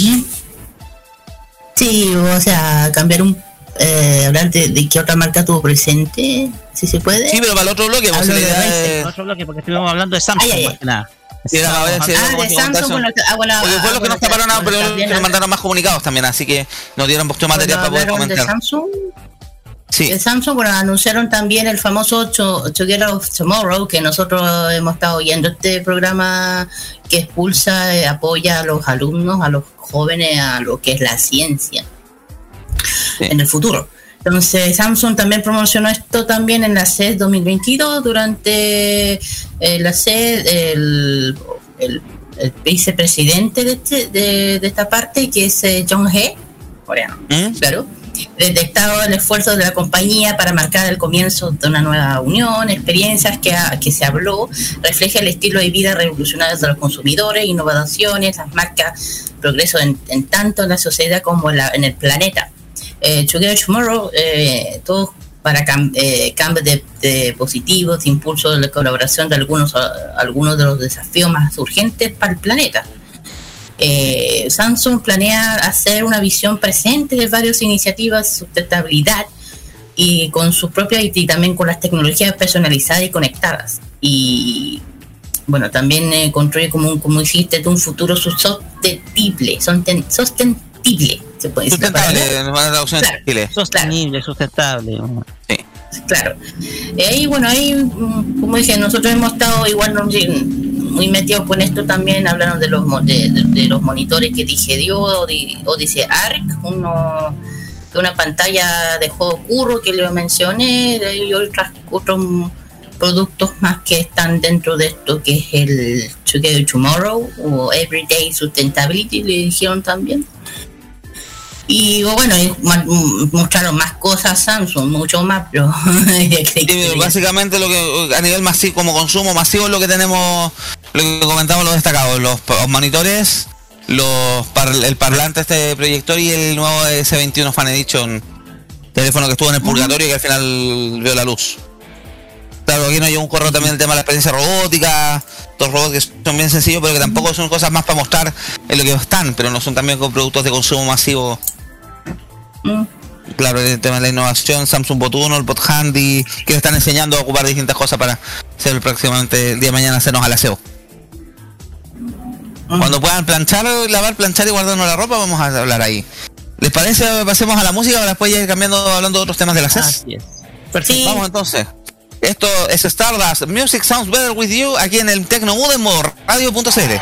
Sí, o sea, cambiar un. Eh, hablar de, qué otra marca tuvo presente, si se puede. Sí, pero para el otro bloque, vos de... otro bloque porque estuvimos hablando de Samsung, más que nada. Sí, ah, de Samsung, bueno, ah, bueno, Porque fue lo que nos taparon, pero nos mandaron más comunicados también, así que nos dieron mucho material para poder comentar. De Samsung? Sí. Samsung, bueno, anunciaron también el famoso Together of Tomorrow, que nosotros hemos estado oyendo este programa que expulsa, eh, apoya a los alumnos, a los jóvenes, a lo que es la ciencia en el futuro. Entonces Samsung también promocionó esto también en la CES 2022 durante eh, la CES, el, vicepresidente de, este, de, esta parte, que es eh, John He, coreano, ¿Mm? claro, detectado el esfuerzo de la compañía para marcar el comienzo de una nueva unión, experiencias que, que se habló, refleja el estilo de vida revolucionario de los consumidores, innovaciones, las marcas, progreso en, tanto en la sociedad como en el planeta eh, Together Tomorrow, eh, todo para eh, cambios de, positivos, impulso de la colaboración de algunos, algunos de los desafíos más urgentes para el planeta. Eh, Samsung planea hacer una visión presente de varias iniciativas de sustentabilidad y con su propia y también con las tecnologías personalizadas y conectadas. Y bueno, también construye como, un, como dijiste, un futuro sostenible, sostenible se puede decir. Sustentable, Sostenible, sustentable. Sí. Claro. Y ahí, bueno, ahí, mm, como dije, nosotros hemos estado igual muy metidos con esto también. Hablaron de los de, los monitores que dije dio, o dice ARC, uno de una pantalla de juego curro que le mencioné, y otras, otros productos más que están dentro de esto, que es el Together Tomorrow o Everyday Sustainability, le dijeron también. Y bueno, mostraron más cosas Samsung, mucho más, pero básicamente lo que a nivel masivo, como consumo masivo, lo que tenemos, lo que comentamos los destacados, los, monitores, los el parlante este proyector y el nuevo S21 Fan Edition, teléfono que estuvo en el purgatorio y que al final vio la luz. Claro, aquí no hay un correo también el tema de la experiencia robótica, dos robots que son bien sencillos, pero que tampoco son cosas más para mostrar en lo que están, pero no son también con productos de consumo masivo Mm. Claro, el tema de la innovación, Samsung Bot 1, el Bot Handy, que le están enseñando a ocupar distintas cosas para hacer próximamente el día de mañana hacernos al aseo. Mm. Cuando puedan planchar, lavar, planchar y guardarnos la ropa, vamos a hablar ahí. ¿Les parece? Pasemos a la música para después ir cambiando, hablando de otros temas de la CES. Perfecto. Vamos entonces. Esto es Stardust. Music Sounds Better With You aquí en el Tecno en radio.cl.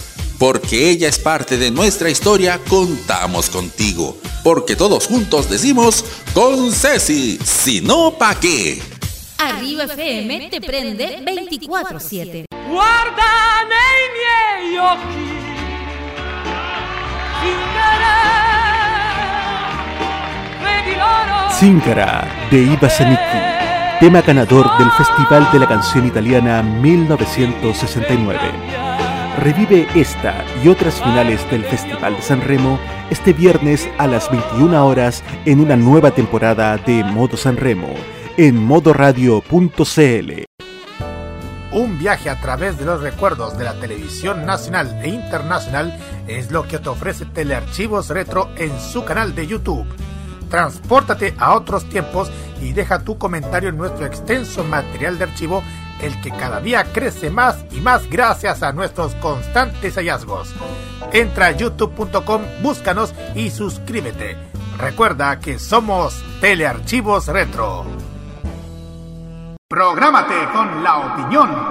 Porque ella es parte de nuestra historia, contamos contigo. Porque todos juntos decimos con Ceci, si no pa' qué. Arriba FM te prende 24-7. Guarda nei miei occhi Zingara de Iva Zanicchi, tema ganador del Festival de la Canción Italiana 1969. Revive esta y otras finales del Festival de San Remo este viernes a las 21 horas en una nueva temporada de Modo San Remo en modoradio.cl. Un viaje a través de los recuerdos de la televisión nacional e internacional es lo que te ofrece Telearchivos Retro en su canal de YouTube. Transpórtate a otros tiempos y deja tu comentario en nuestro extenso material de archivo, el que cada día crece más y más gracias a nuestros constantes hallazgos. Entra a youtube.com, búscanos y suscríbete. Recuerda que somos Telearchivos Retro. Prográmate con la opinión.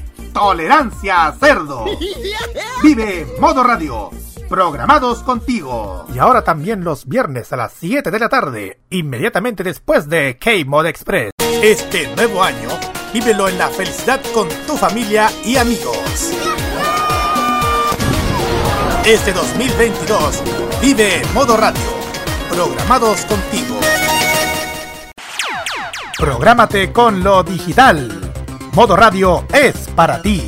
Tolerancia Cerdo. Vive Modo Radio. Programados contigo. Y ahora también los viernes a las 7 de la tarde, inmediatamente después de K-Mod Express. Este nuevo año, vívelo en la felicidad con tu familia y amigos. Este 2022, vive Modo Radio. Programados contigo. Prográmate con lo digital. Modo Radio es para ti.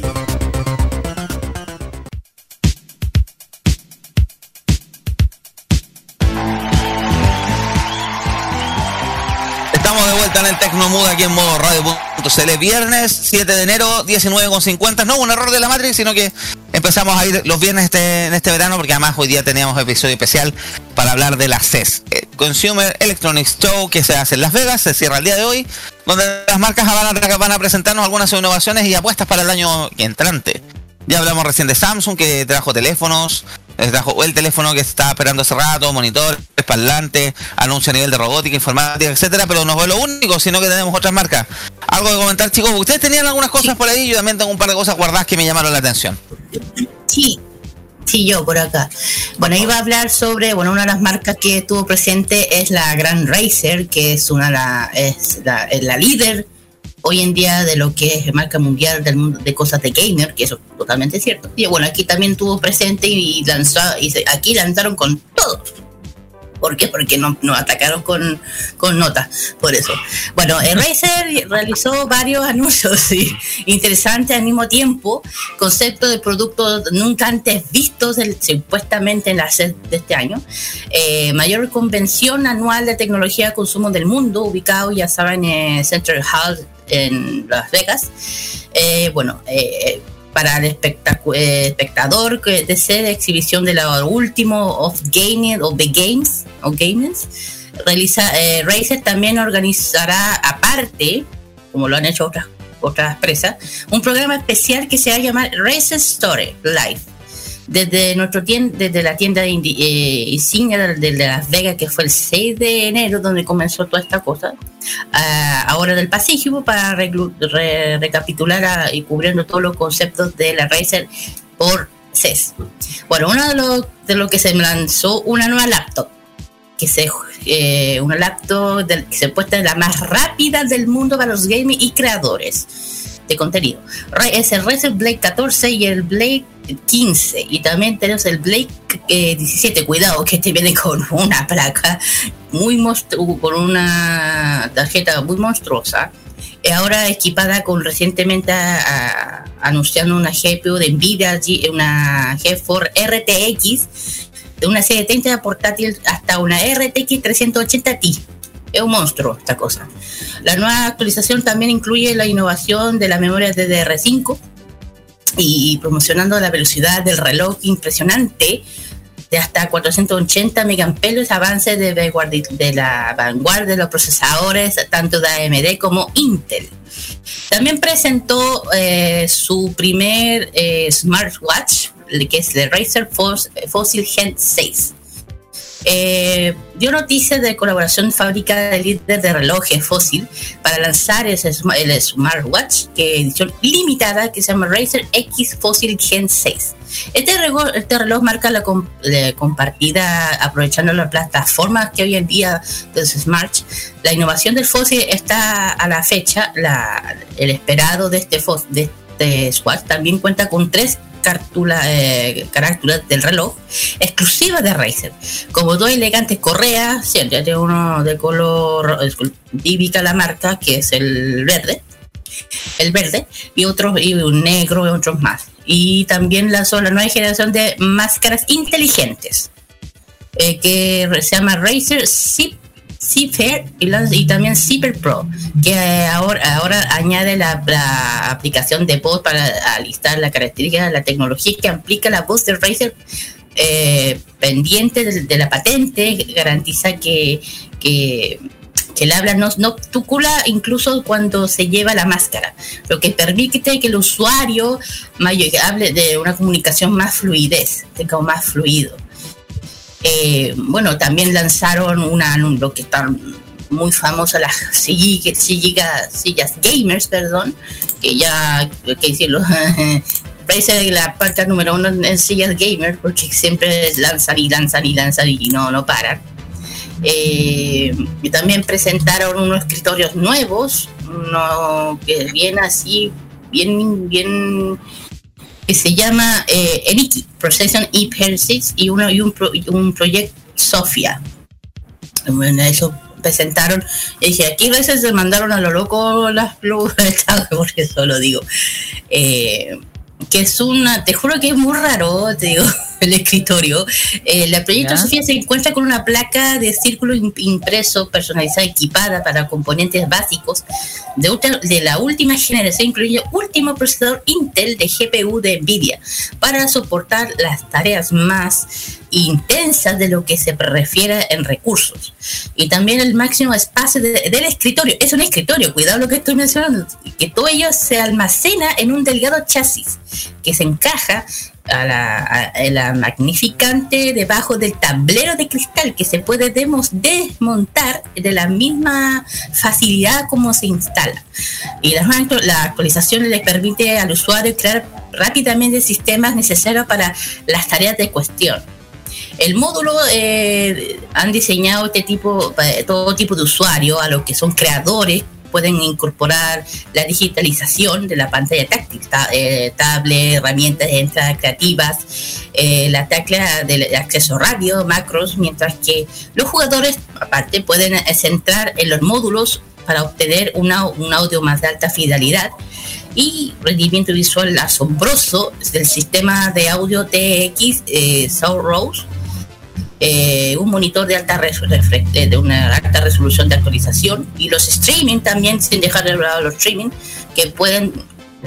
Estamos de vuelta en el Tecnomood aquí en modo radio.cl. Viernes 7 de enero, 19.50. No un error de la Matrix, sino que empezamos a ir los viernes este, en este verano, porque además hoy día teníamos episodio especial para hablar de la CES, eh, Consumer Electronics Show, que se hace en Las Vegas, se cierra el día de hoy, donde las marcas van a, van a presentarnos algunas innovaciones y apuestas para el año entrante. Ya hablamos recién de Samsung, que trajo teléfonos, eh, trajo el teléfono que estaba esperando hace rato, monitor, parlante, anuncio a nivel de robótica, informática, etcétera, pero no fue lo único, sino que tenemos otras marcas. Algo que comentar, chicos, ustedes tenían algunas cosas por ahí, yo también tengo un par de cosas guardadas que me llamaron la atención. Sí, sí, yo por acá. Bueno, iba a hablar sobre, bueno, una de las marcas que estuvo presente es la Grand Racer, que es una la, es la, líder hoy en día de lo que es marca mundial del mundo de cosas de gamer, que eso es totalmente cierto. Y bueno, aquí también tuvo presente y lanzó, y aquí lanzaron con todo. ¿Por qué? Porque no, nos atacaron con, con notas, por eso. Bueno, Razer realizó varios anuncios interesantes al mismo tiempo, conceptos de productos nunca antes vistos supuestamente en la SED de este año, eh, mayor convención anual de tecnología de consumo del mundo, ubicado, ya saben, en Central Hall en Las Vegas. Eh, bueno, eh, para el espectador que desee exhibición de lo último of gaming o the games o gamers realiza eh, también organizará aparte como lo han hecho otras otras empresas un programa especial que se va a llamar Razer Story Live desde nuestro tienda, desde la tienda de eh, insignia de, Las Vegas, que fue el 6 de enero, donde comenzó toda esta cosa, ahora del Pacífico, para recapitular y cubriendo todos los conceptos de la Razer por CES. Bueno, uno de los de lo que se lanzó una nueva laptop, que se eh, una laptop que se puesta la más rápida del mundo para los gamers y creadores de contenido. Es el Razer Blade 14 y el Blade 15 y también tenemos el Blade eh, 17 cuidado que este viene con una placa muy monstru con una tarjeta muy monstruosa eh, ahora equipada con recientemente anunciando una GPU de Nvidia una GeForce RTX de una serie 30 portátil hasta una RTX 380 Ti es un monstruo esta cosa la nueva actualización también incluye la innovación de la memoria DDR5 y promocionando la velocidad del reloj impresionante de hasta 480 megaamperes, avance de, de la vanguardia de los procesadores tanto de AMD como Intel. También presentó eh, su primer eh, smartwatch, que es el Razer Fos- Fossil Gen 6. Eh, dio noticias de colaboración fábrica de líder de relojes Fossil para lanzar ese, el smartwatch, que edición limitada, que se llama Razer X Fossil Gen 6. Este reloj, este reloj marca la com- eh, compartida, aprovechando las plataformas que hoy en día de los Smart. La innovación del Fossil está a la fecha, la- el esperado de este, de este Swatch también cuenta con tres cartula- eh, del reloj exclusivas de Razer, como dos elegantes correas, siempre de uno de color eh, típica la marca, que es el verde, el verde, y otros, y un negro y otros más. Y también la nueva generación de máscaras inteligentes, eh, que se llama Razer Zip Zipper y, y también Zipper Pro, que ahora, ahora añade la, aplicación de voz para alistar la característica de la tecnología que aplica la voz de Razer eh, pendiente de, la patente, garantiza que, que, el habla no, no tucula incluso cuando se lleva la máscara, lo que permite que el usuario mayor, hable de una comunicación más fluidez, tenga más fluido. Eh, bueno, también lanzaron una, un- lo que están muy famosas las sillas, sillas, sillas gamers, perdón, que ya, que decirlo, Razer la parte número uno en sillas gamer, porque siempre lanzan y lanzan y lanzan y no, no paran. Eh, también presentaron unos escritorios nuevos, uno que viene así, bien, bien que se llama eh, Eriki, Procession Hypersis y, uno, y un, un proyecto Sofia. Bueno, eso presentaron. Y dije, aquí veces se mandaron a lo loco las plumas, porque eso lo digo. Eh, que es una, te juro que es muy raro, te digo, el escritorio. Eh, la proyecto ¿Ya? Sofía se encuentra con una placa de círculo im- impreso personalizada equipada para componentes básicos de, ultra- de la última generación, incluye último procesador Intel de GPU de Nvidia para soportar las tareas más intensas de lo que se refiere en recursos. Y también el máximo espacio de- del escritorio. Es un escritorio, cuidado lo que estoy mencionando, que todo ello se almacena en un delgado chasis que se encaja a la, magnificante debajo del tablero de cristal que se puede desmontar de la misma facilidad como se instala. Y actu- la actualización le permite al usuario crear rápidamente sistemas necesarios para las tareas de cuestión. El módulo eh, han diseñado este tipo, para todo tipo de usuario, a los que son creadores, pueden incorporar la digitalización de la pantalla táctil, ta- eh, tablet, herramientas de entrada creativas, eh, la tecla de acceso radio, macros, mientras que los jugadores, aparte, pueden eh, centrar en los módulos para obtener una- un audio más de alta fidelidad y rendimiento visual asombroso del sistema de audio TX eh, Soundrose eh, un monitor de alta de una alta resolución de actualización y los streaming también sin dejar de lado los streaming que pueden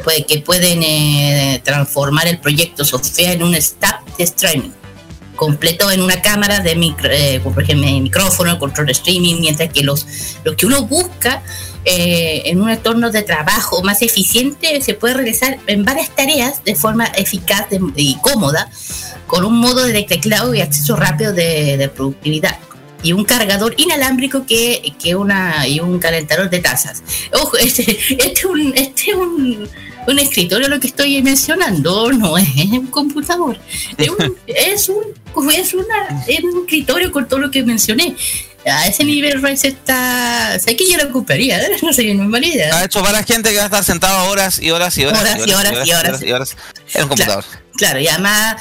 puede- que pueden eh, transformar el proyecto Sofía en un stack de streaming completo en una cámara de micro, eh, por ejemplo, micrófono, control de streaming, mientras que los, lo que uno busca eh, en un entorno de trabajo más eficiente se puede realizar en varias tareas de forma eficaz y cómoda, con un modo de teclado y acceso rápido de, de productividad. Y un cargador inalámbrico que, que una, y un calentador de tazas. Ojo, este, este es un, este es un, un escritorio lo que estoy mencionando, no es un computador. Es un, es un, es una, es un escritorio con todo lo que mencioné. A ese nivel Rice está. Sé que yo lo ocuparía, ¿eh? no es mala idea. Ha hecho para gente que va a estar sentado horas y horas y horas. Horas y horas y horas. y horas en un computador. Claro, y además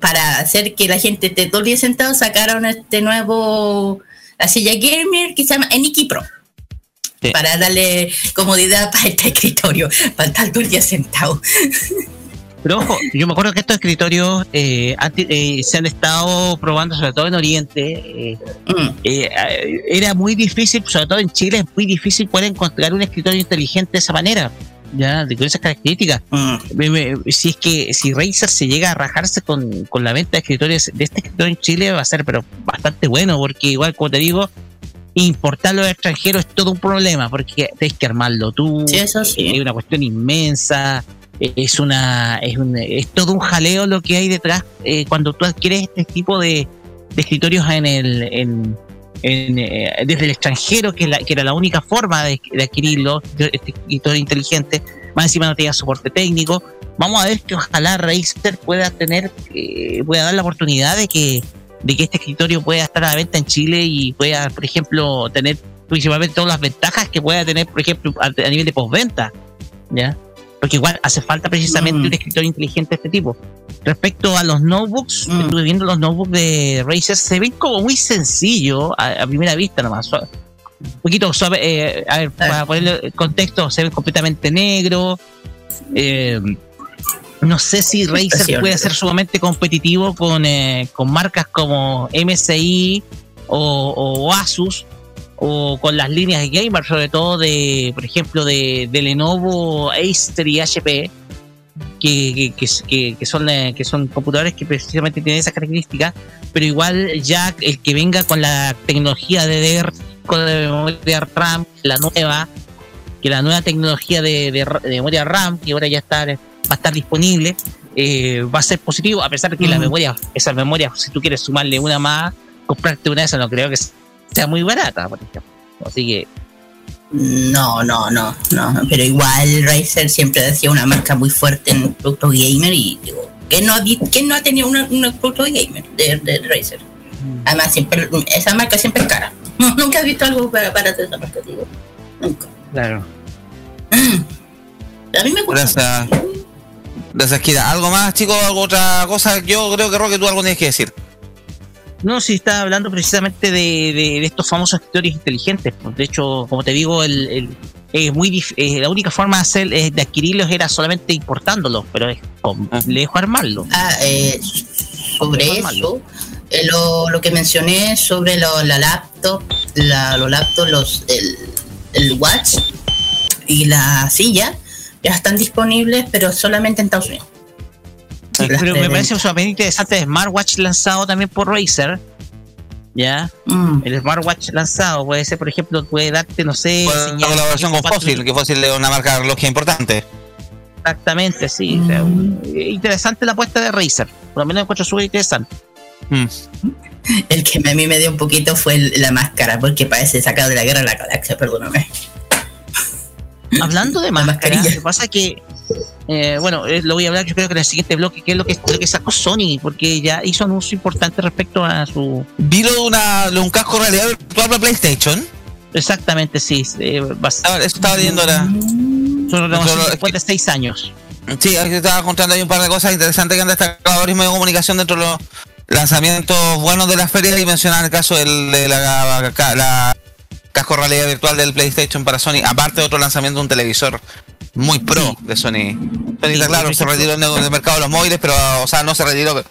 para hacer que la gente esté todo el día sentado sacaron este nuevo la silla gamer que se llama Eniki Pro. Sí. Para darle comodidad para este escritorio, para estar todo el día sentado. Pero ojo, yo me acuerdo que estos escritorios eh, eh, se han estado probando, sobre todo en Oriente. eh, Mm. eh, eh, era muy difícil, sobre todo en Chile, es muy difícil poder encontrar un escritorio inteligente de esa manera, ya, de con esas características. Mm. Me- si es que si Razer se llega a rajarse con, con la venta de escritorios de este escritorio en Chile va a ser pero bastante bueno porque igual como te digo importarlo de extranjero es todo un problema porque tienes que armarlo tú Sí, eso sí. es una cuestión inmensa es una es, un, es todo un jaleo lo que hay detrás eh, cuando tú adquieres este tipo de, de escritorios en el en, en, eh, desde el extranjero que, la- que era la única forma de, de adquirirlo este escritorio inteligente más encima no tenía soporte técnico. Vamos a ver que ojalá Razer pueda tener eh, pueda dar la oportunidad de que de que este escritorio pueda estar a la venta en Chile y pueda por ejemplo tener principalmente todas las ventajas que pueda tener por ejemplo a, a nivel de postventa ya porque igual hace falta precisamente Mm. un escritorio inteligente de este tipo respecto a los notebooks Mm. estuve viendo los notebooks de Razer se ven como muy sencillo a, a primera vista nomás suave- un poquito suave eh, a ver para ponerle el contexto se ven completamente negro eh, no sé si Razer puede ser sumamente competitivo con, eh, con marcas como MSI o, o Asus o con las líneas de gamer, sobre todo de, por ejemplo, de, de Lenovo, Acer y HP, que, que, que, que- que son, eh, que son computadores que precisamente tienen esas características, pero igual ya el que venga con la tecnología de DDR5 de memoria RAM, la nueva, que la nueva tecnología de, de, de memoria RAM, que ahora ya está, va a estar disponible, eh, va a ser positivo, a pesar de que la Mm. memoria, esa memoria, si tú quieres sumarle una más, comprarte una de esas no creo que sea muy barata, por ejemplo. Así que No, no, no, no. Pero igual Razer siempre sido una marca muy fuerte en productos gamer y digo, ¿quién no ha, quién no ha tenido una- un producto gamer de, de Razer? Además, siempre, esa marca siempre es cara. Nunca he visto algo para, para esa marca, digo. Nunca. Claro. A mí me gusta. Gracias. Gracias, Kira. ¿Algo más, chicos? ¿Alguna otra cosa? Yo creo que Roque, tú algo tienes que decir. No, si estaba hablando precisamente de, de- de estos famosos escritorios inteligentes. pues, De hecho, como te digo, el, el- es muy dif- la única forma de, hacer, de adquirirlos era solamente importándolos, pero es complejo armarlo. Ah, eh, sobre eso, eh, lo, lo que mencioné sobre lo- la laptop, la, los laptops, los, el, el watch y la silla ya están disponibles, pero solamente en Estados Unidos. Sí, pero me parece sumamente interesante el smartwatch lanzado también por Razer. ¿Ya? Mm. El smartwatch lanzado puede ser, por ejemplo, puede darte, no sé, una señal- colaboración con Fossil, que Fossil es una marca de reloj importante. Exactamente, sí. o sea, eh, interesante la apuesta de Razer. Por lo menos encuentro súper interesante. Mm. El que a mí me dio un poquito fue la máscara, porque parece sacado de la guerra de la galaxia, perdóname. Hablando de La máscara, mascarilla. lo que pasa es que, eh, bueno, eh, lo voy a hablar yo creo que en el siguiente bloque, que es lo que, lo que sacó Sony, porque ya hizo anuncio importante respecto a su... Vi lo de, una, lo de un casco realidad virtual para PlayStation. Exactamente, sí. eh, Ah, Eso estaba leyendo ahora. son de seis años. Sí, estaba contando ahí un par de cosas interesantes que han destacado varios medios de comunicación dentro de los lanzamientos buenos de la feria y mencionar el caso del, de la, la- la casco realidad virtual del PlayStation para Sony, aparte de otro lanzamiento de un televisor muy pro de Sony. Sony, está claro, se retiró del mercado de los móviles, pero, o sea, no se retiró,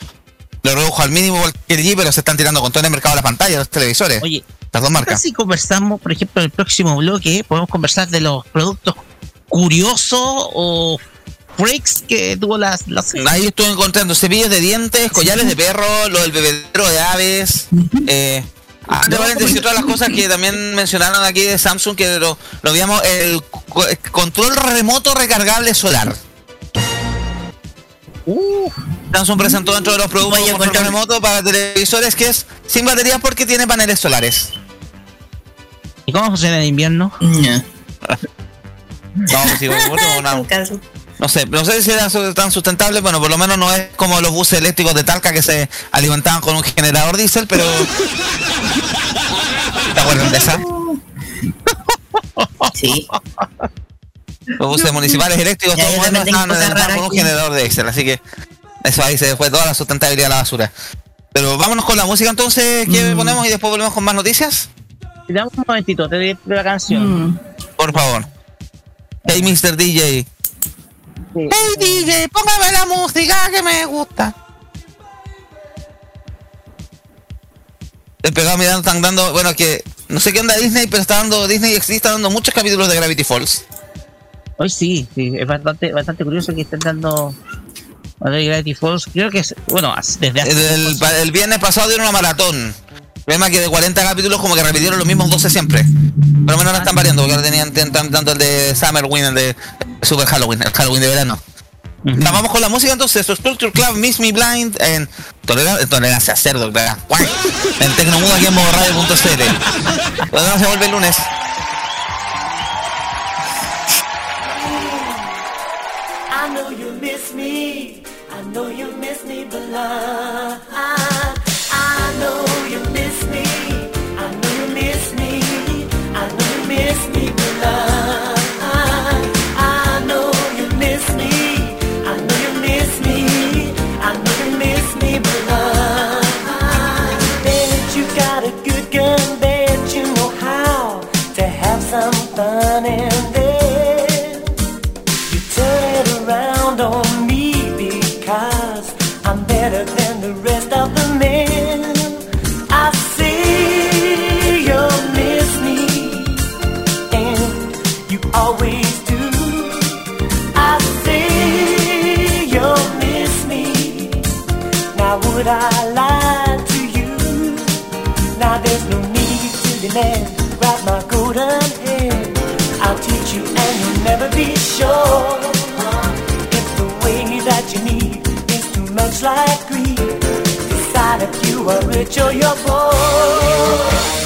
lo redujo al mínimo el LG, pero se están tirando con todo en el mercado de la pantalla, los televisores, Oye, las dos marcas. si conversamos, por ejemplo, en el próximo bloque, podemos conversar de los productos curiosos o freaks que tuvo las... las Ahí estuve encontrando cepillos de dientes, collares de perro, lo del bebedero de aves. Eh, ah, de paréntesis, otra de las cosas que también mencionaron aquí de Samsung, que lo, lo veíamos, el co- control remoto recargable solar. Uh, Samsung presentó dentro de los productos un control remoto para televisores que es sin baterías porque tiene paneles solares. ¿Y cómo funciona en invierno? No. No, pues, sí, bueno, una-. no sé, no sé si era su- tan sustentable, bueno, por lo menos no es como los buses eléctricos de Talca que se alimentaban con un generador diésel, pero... ¿Te acuerdan de esa? Sí. Los buses municipales eléctricos, Ya, todos tengo estaban cosas alimentados raras con un generador de Excel, así que Eso ahí se fue toda la sustentabilidad a la basura. Pero vámonos con la música entonces que Mm. ponemos y después volvemos con más noticias. Dame un momentito, te doy la canción. Mm. Por favor. Hey, Mr. DJ. Sí. Hey, DJ, póngame la música que me gusta. El pegado mirando están dando, bueno, que no sé qué onda Disney, pero está dando, Disney XD está dando muchos capítulos de Gravity Falls. Hoy sí, sí, es bastante, bastante curioso que estén dando a ver, Gravity Falls. Creo que es, bueno, desde hace El, el viernes pasado dieron una maratón. Problema es que de 40 capítulos como que repitieron los mismos 12 siempre. Pero menos ahora están variando, porque ahora tenían tanto el de Summer Win, el de Super Halloween, el Halloween de verano. Vamos con la música entonces, Structure Club, Miss Me Blind, en Tolera- Tolerancia Cerdo, en Tecnomudo aquí en modoradio.cl. Se vuelve el lunes. I know you miss me. I know you miss me, beloved. I, demand. Grab my golden hand. I'll teach you and you'll never be sure. If the way that you need is too much like greed, decide if you are rich or you're poor.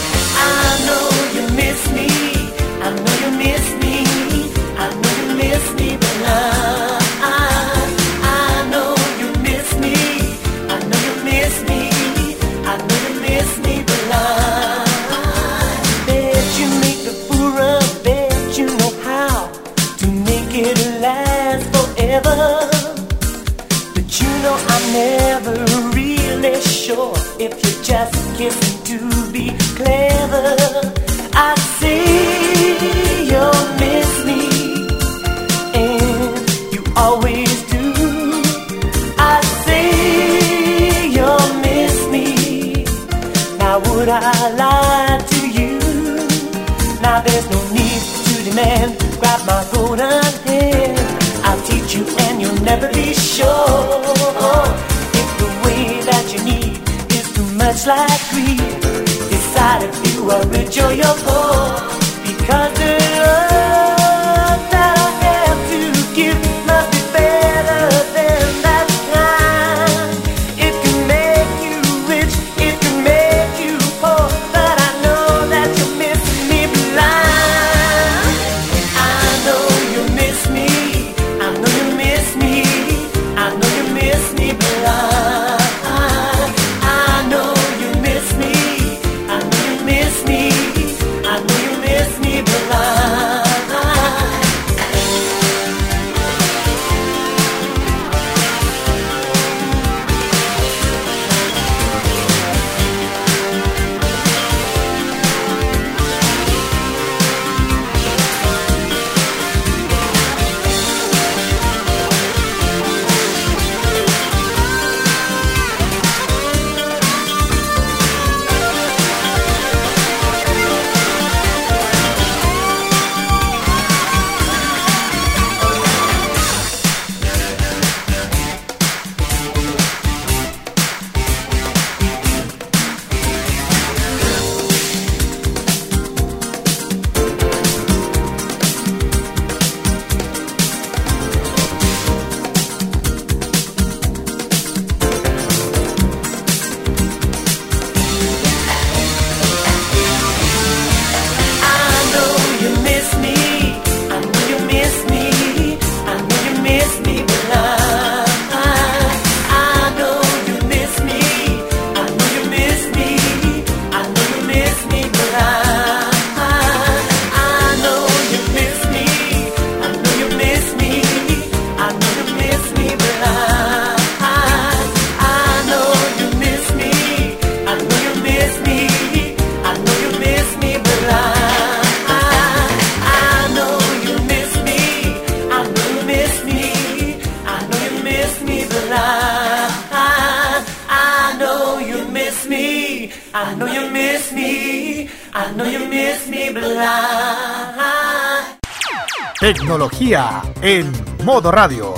Like greed, decide if you are rich or you're poor. Tecnología en modo radio.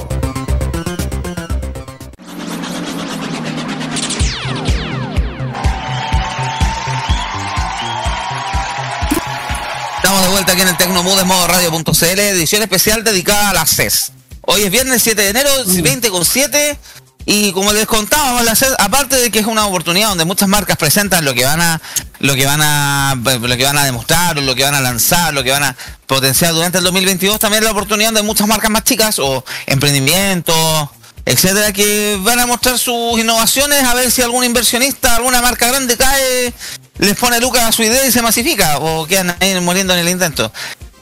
Estamos de vuelta aquí en el Tecnomood de modo radio.cl, edición especial dedicada a la CES. Hoy es viernes 7 de enero, 20 con 7. Y como les contábamos, la CES, aparte de que es una oportunidad donde muchas marcas presentan lo que van a, lo que van a, lo que van a demostrar, lo que van a lanzar, lo que van a potenciar durante el 2022, también la oportunidad de muchas marcas más chicas o emprendimientos, etcétera, que van a mostrar sus innovaciones a ver si algún inversionista, alguna marca grande cae, les pone lucas a su idea y se masifica o quedan ahí muriendo en el intento.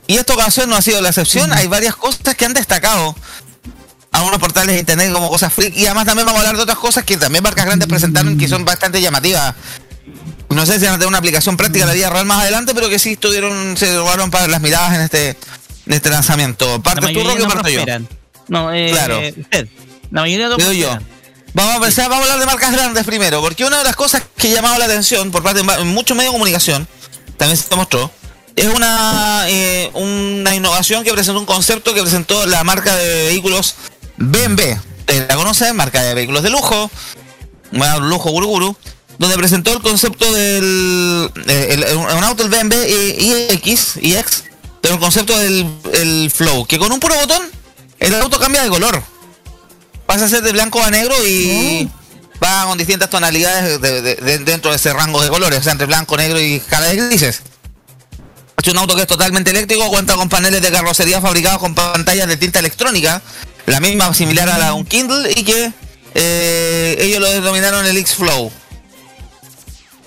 Y esta ocasión no ha sido la excepción, hay varias cosas que han destacado algunos portales de internet como cosas freak y además también vamos a hablar de otras cosas que también marcas grandes presentaron que son bastante llamativas. No sé si van a tener una aplicación práctica de la vida real más adelante, pero que sí estuvieron, se robaron para las miradas en este, en este lanzamiento. La ¿Parte tú, Roque, no parto yo? No, eh, Claro. usted. La mayoría no yo. Vamos a empezar, vamos a hablar de marcas grandes primero, porque una de las cosas que ha llamado la atención por parte de muchos medios de comunicación, también se mostró, es una, eh, una innovación que presentó un concepto que presentó la marca de vehículos BMW. La conocen, marca de vehículos de lujo, lujo guru guru, donde presentó el concepto del eh, el- un auto el BMW iX, iX, pero el concepto del el Flow, que con un puro botón el auto cambia de color pasa a ser de blanco a negro y va con distintas tonalidades de- de- de- dentro de ese rango de colores, o sea, entre blanco, negro y de grises. Es un auto que es totalmente eléctrico, cuenta con paneles de carrocería fabricados con pantallas de tinta electrónica, la misma similar a la de un Kindle y que eh, ellos lo denominaron el X-Flow.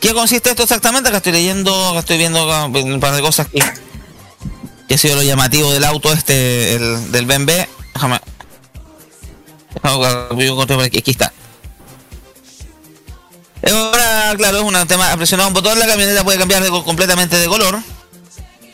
¿Qué consiste esto exactamente? Acá estoy leyendo, acá estoy viendo un par de cosas que, que ha sido lo llamativo del auto este, el, del BMW. Déjame, que aquí, está. Ahora, claro, es un tema, presionar un botón, la camioneta puede cambiar completamente de color,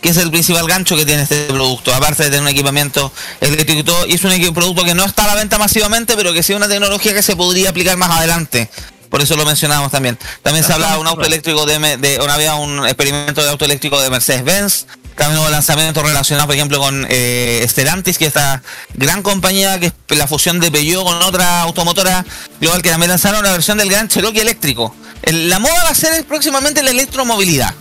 que es el principal gancho que tiene este producto, aparte de tener un equipamiento eléctrico y todo, y es un producto que no está a la venta masivamente, pero que sí es una tecnología que se podría aplicar más adelante. Por eso lo mencionamos también. También se hablaba de un auto eléctrico de, o había un experimento de auto eléctrico de Mercedes-Benz. También hubo lanzamientos relacionados, por ejemplo, con eh, Stellantis, que es esta gran compañía que es la fusión de Peugeot con otra automotora global que también lanzaron una versión del Gran Cherokee eléctrico. El- la moda va a ser próximamente la electromovilidad.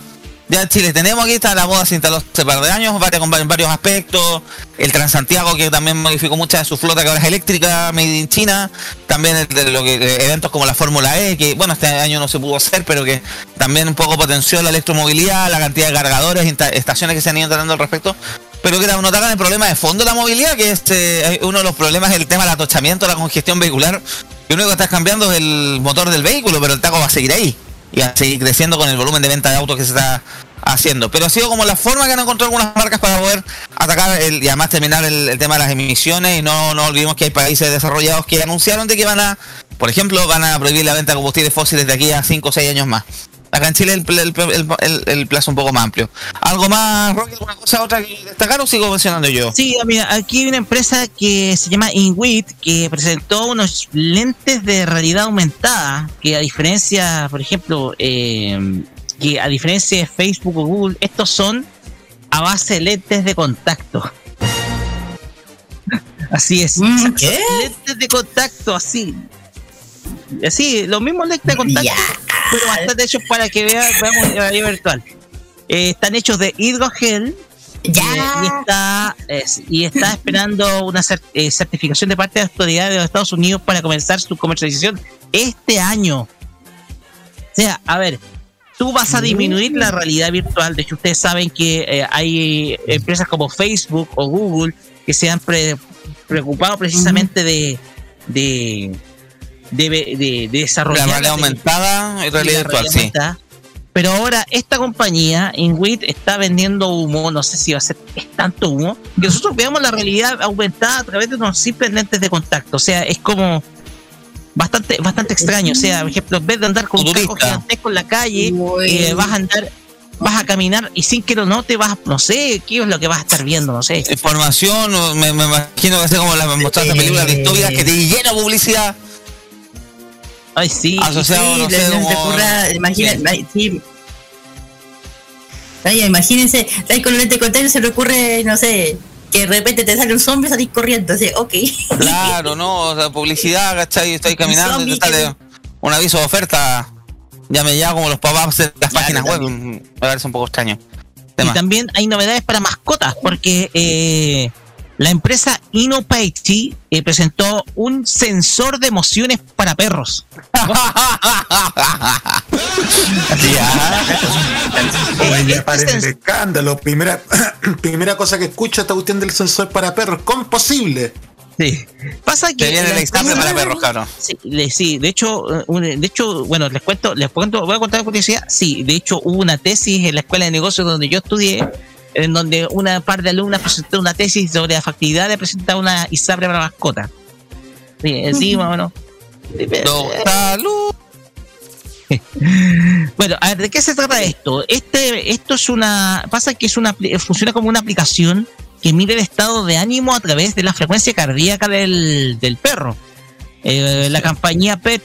Ya en Chile tenemos aquí, está la moda se instaló hace par de años, con varios aspectos. El Transantiago que también modificó mucha de su flota que ahora es eléctrica, made in China. También el de lo que, eh, eventos como la Fórmula E, que bueno, este año no se pudo hacer, pero que también un poco potenció la electromovilidad, la cantidad de cargadores, estaciones que se han ido instalando al respecto. Pero que notaron el problema de fondo de la movilidad, que es eh, uno de los problemas es el tema del atochamiento, la congestión vehicular. Lo único que estás cambiando es el motor del vehículo, pero el taco va a seguir ahí. Y a seguir creciendo con el volumen de venta de autos que se está haciendo. Pero ha sido como la forma que han encontrado algunas marcas para poder atacar el, y además terminar el, el tema de las emisiones. Y no, no olvidemos que hay países desarrollados que anunciaron de que van a, por ejemplo, van a prohibir la venta de combustibles fósiles de aquí a 5 o 6 años más. Acá en Chile el, el, el- plazo un poco más amplio. ¿Algo más, Roque? ¿Alguna cosa otra que destacar o sigo mencionando yo? Sí, mira, aquí hay una empresa que se llama Inwit que presentó unos lentes de realidad aumentada que a diferencia, por ejemplo, eh, que a diferencia de Facebook o Google, estos son a base de lentes de contacto. Así es. ¿qué? Lentes de contacto, así. Así, los mismos lentes de contacto, pero bastante hechos para que vean, veamos en realidad virtual. Eh, están hechos de hidrogel, Ya. eh, y está es- y está esperando una cer- eh, certificación de parte de autoridades de los Estados Unidos para comenzar su comercialización este año. O sea, a ver, tú vas a disminuir la realidad virtual. De hecho, ustedes saben que eh, hay empresas como Facebook o Google que se han pre- preocupado precisamente de, de, de, de- de La desarrollar realidad la aumentada y realidad virtual, realidad sí. aumentada. Pero ahora esta compañía, Inwit, está vendiendo humo, no sé si va a ser es tanto humo, que nosotros veamos la realidad aumentada a través de unos simples lentes de contacto. O sea, es como bastante bastante extraño. O sea, por ejemplo, en vez de andar con un casco gigantesco en la calle, eh, vas a andar, vas a caminar y sin que lo note, vas, no sé, qué es lo que vas a estar viendo, no sé. Información, me, me imagino que sea como las mostradas de películas distópicas que te llena de publicidad. Ay, sí. Asociado, no Sí, sé, como- imagina- ay, sí. Ay, imagínense, estáis con el lente de contacto se le ocurre, no sé, que de repente te sale un zombie y salís corriendo. Así, ok. Claro, no, o sea, publicidad, ¿cachai? Estoy caminando y te sale un aviso de oferta. Ya me llamo como los papás de las páginas web. Me parece un poco extraño. Y también hay novedades para mascotas, porque eh, la empresa Innopaity eh, presentó un sensor de emociones para perros. Oye, ya este paren el escándalo. Primera, primera cosa que escucho esta cuestión del sensor para perros. ¿Cómo es posible? Sí. Pasa que Te viene la el examen para perros, cabrón. Sí, de hecho, eh, de hecho, bueno, les cuento, les cuento, voy a contar una curiosidad. Sí, de hecho hubo una tesis en la escuela de negocios donde yo estudié, en donde una par de alumnas presentó una tesis sobre la factibilidad de presentar una ISAPRE para mascota. Sí, eh, sí, más o menos. Sí, pero- No, salud. Bueno, a ver, ¿de qué se trata esto? Este, esto es una, pasa que es una, apli- funciona como una aplicación que mide el estado de ánimo a través de la frecuencia cardíaca del, del perro. Eh, la compañía Pet,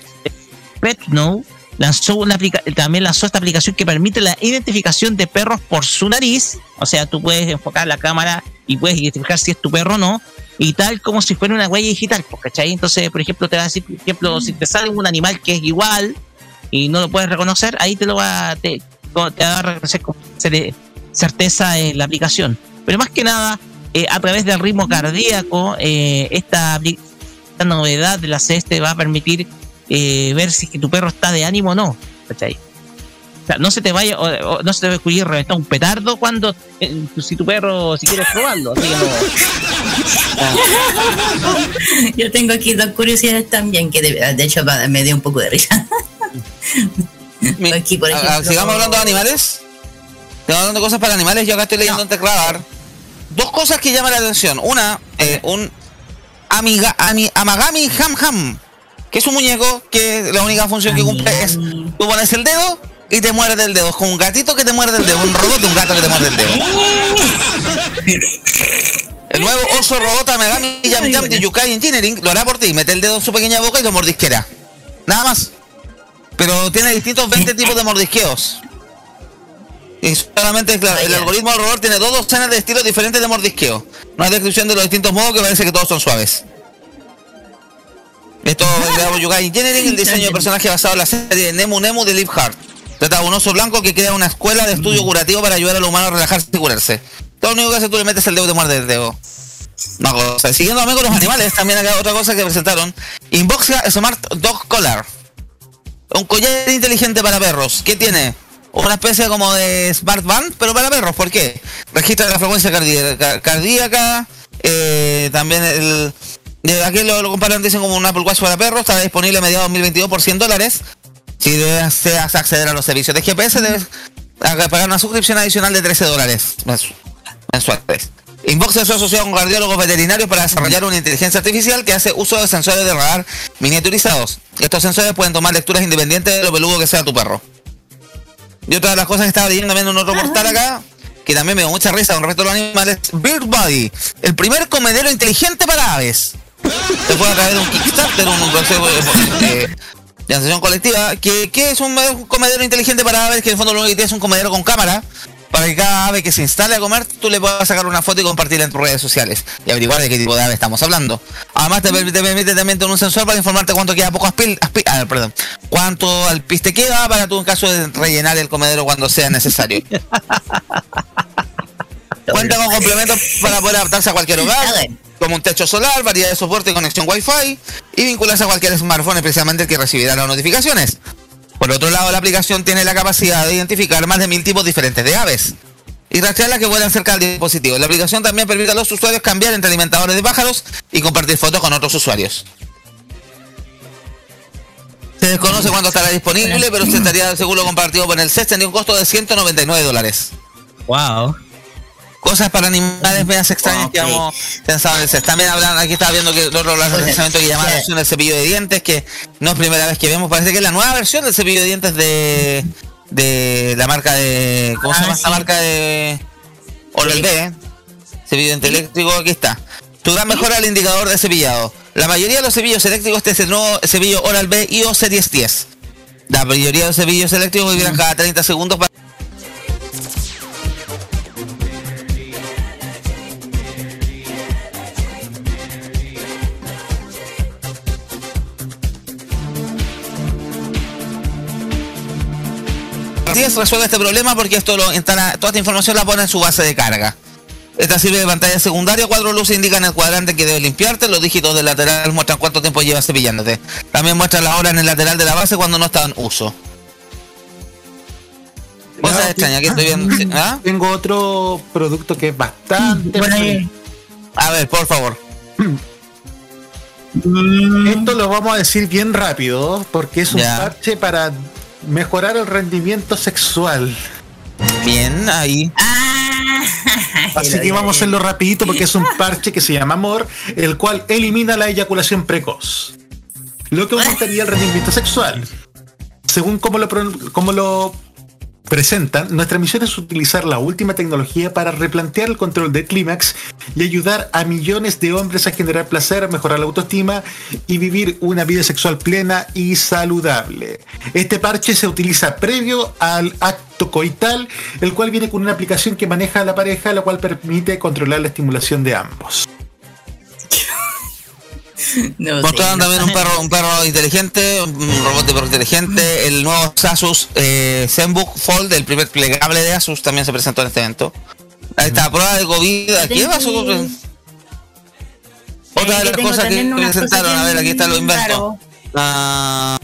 PetNow lanzó una también lanzó esta aplicación que permite la identificación de perros por su nariz. O sea, tú puedes enfocar la cámara y puedes identificar si es tu perro o no. Y tal como si fuera una huella digital, pues, ¿cachai? Entonces, por ejemplo, te va a decir, por ejemplo, si te sale un animal que es igual y no lo puedes reconocer, ahí te lo va, te, te va a reconocer con certeza en la aplicación. Pero más que nada, eh, a través del ritmo cardíaco, eh, esta, esta novedad de la CESTE va a permitir eh, ver si es que tu perro está de ánimo o no. ¿cachai? O sea, no se te vaya, o- o no se te va a ocurrir reventar un petardo cuando, eh, si tu perro, si quieres probarlo. Así que no. Yo tengo aquí dos curiosidades también que de, de hecho me dio un poco de risa. Mi- Aquí, por a- a- ejemplo- sigamos hablando de animales. Sigamos hablando de cosas para animales. Yo acá estoy leyendo en tecladar. Dos cosas que llaman la atención. Una, eh, un amiga, ami- Amagami Ham Ham, que es un muñeco que la única función que cumple es tú pones el dedo y te muerde el dedo. Es como un gatito que te muerde el dedo, un robot de un gato que te muerde el dedo. El nuevo oso robot Amagami Yam Yam de Yukai Engineering lo hará por ti. Mete el dedo en su pequeña boca y lo mordisquera. Nada más. Pero tiene distintos 20 tipos de mordisqueos. Y solamente, el algoritmo del robot tiene dos docenas de estilos diferentes de mordisqueo. Una descripción de los distintos modos que parece que todos son suaves. Esto es de Yugai Engineering, el diseño de personaje basado en la serie Nemu Nemu de Live Heart. Trata de un oso blanco que crea una escuela de estudio curativo para ayudar a los humanos a relajarse y curarse. Todo lo único que hace tú le metes el dedo y te muerde el dedo. Una cosa. Siguiendo con los animales, también acá otra cosa que presentaron. Inboxa Smart Dog Collar. Un collar inteligente para perros. ¿Qué tiene? Una especie como de Smart Band, pero para perros. ¿Por qué? Registra la frecuencia cardíaca. cardíaca eh, también el... de aquí lo, lo comparan, dicen como un Apple Watch para perros. Está disponible a mediados de 2022 por 100 dólares. Si deseas acceder a los servicios de GPS, debes pagar una suscripción adicional de 13 dólares mensu- mensuales. Inbox es asociado con cardiólogos veterinarios para desarrollar una inteligencia artificial que hace uso de sensores de radar miniaturizados. Estos sensores pueden tomar lecturas independientes de lo peludo que sea tu perro. Y otra de las cosas que estaba leyendo también en otro portal acá, que también me dio mucha risa con respecto a los animales, Bird Body, el primer comedero inteligente para aves. Se fue a través de un Kickstarter, un proceso de, de asociación colectiva, que, que es un, un comedero inteligente para aves, que en el fondo lo único que tiene es un comedero con cámara, para que cada ave que se instale a comer, tú le puedas sacar una foto y compartirla en tus redes sociales y averiguar de qué tipo de ave estamos hablando. Además te permite, te permite también tener un sensor para informarte cuánto queda poco aspil, aspi- ah, perdón, cuánto alpiste queda para tú en caso de rellenar el comedero cuando sea necesario. Cuenta con complementos para poder adaptarse a cualquier hogar, como un techo solar, variedad de soporte y conexión Wi-Fi, y vincularse a cualquier smartphone, especialmente el que recibirá las notificaciones. Por otro lado, la aplicación tiene la capacidad de identificar más de mil tipos diferentes de aves y rastrear las que vuelan cerca del dispositivo. La aplicación también permite a los usuarios cambiar entre alimentadores de pájaros y compartir fotos con otros usuarios. Se desconoce cuándo estará disponible, pero se estaría seguro compartido por el CES, tendría un costo de 199 dólares. Wow. Cosas para animales medias extrañas que hemos pensado en el CES. También hablan, aquí estaba viendo que el otro lanzamiento que llama la atención del cepillo de dientes, que no es primera vez que vemos, parece que es la nueva versión del cepillo de dientes de, de la marca de. ¿Cómo se llama esta marca de Oral B? ¿eh? Cepillo de eléctrico, aquí está. Tu gran mejora al indicador de cepillado. La mayoría de los cepillos eléctricos, este es el nuevo cepillo Oral B IO Series 10. La mayoría de los cepillos eléctricos vibran cada 30 segundos para Así es, resuelve este problema porque esto lo instala, toda esta información la pone en su base de carga. Esta sirve de pantalla secundaria, cuatro luces indican el cuadrante que debes limpiarte, los dígitos del lateral muestran cuánto tiempo llevas cepillándote. También muestra la hora en el lateral de la base cuando no está en uso. Cosa extraña, aquí estoy viendo. ¿sí? ¿Ah? Tengo otro producto que es bastante. Bueno, A ver, por favor. Esto lo vamos a decir bien rápido porque es un Ya. parche para mejorar el rendimiento sexual. Bien, ahí. ah, Así que vamos a hacerlo rapidito porque es un parche que se llama Amor, el cual elimina la eyaculación precoz. Lo que aumentaría el rendimiento sexual. Según como lo, como lo presentan, nuestra misión es utilizar la última tecnología para replantear el control del clímax y ayudar a millones de hombres a generar placer, mejorar la autoestima y vivir una vida sexual plena y saludable. Este parche se utiliza previo al acto coital, el cual viene con una aplicación que maneja a la pareja, la cual permite controlar la estimulación de ambos. no Mostraron no también un perro, un perro inteligente, un robot de perro inteligente. El nuevo Asus eh, ZenBook Fold, el primer plegable de Asus, también se presentó en este evento. Ahí está, prueba de COVID. Aquí tengo- pasó. Otra de Eh, que las cosas que presentaron, a ver, aquí está lo invento. Ah,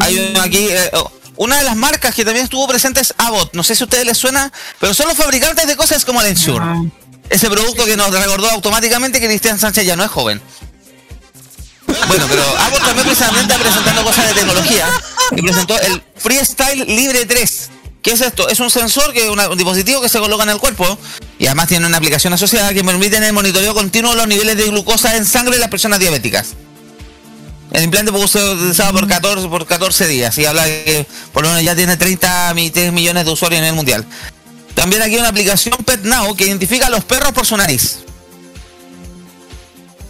hay uno aquí. eh, oh, una de las marcas que también estuvo presente es Abbott. No sé si a ustedes les suena, pero son los fabricantes de cosas como el Ensure. Ese producto que nos recordó automáticamente que Cristian Sánchez ya no es joven. Bueno, pero Abbott también precisamente presentando cosas de tecnología y presentó el Freestyle Libre 3. ¿Qué es esto? Es un sensor, que una- un dispositivo que se coloca en el cuerpo y además tiene una aplicación asociada que permite el monitoreo continuo de los niveles de glucosa en sangre de las personas diabéticas. El implante ser utilizado por 14, por 14 días y habla que por lo menos ya tiene 30 mi- 3 millones de usuarios a nivel mundial. También aquí hay una aplicación PetNow que identifica a los perros por su nariz.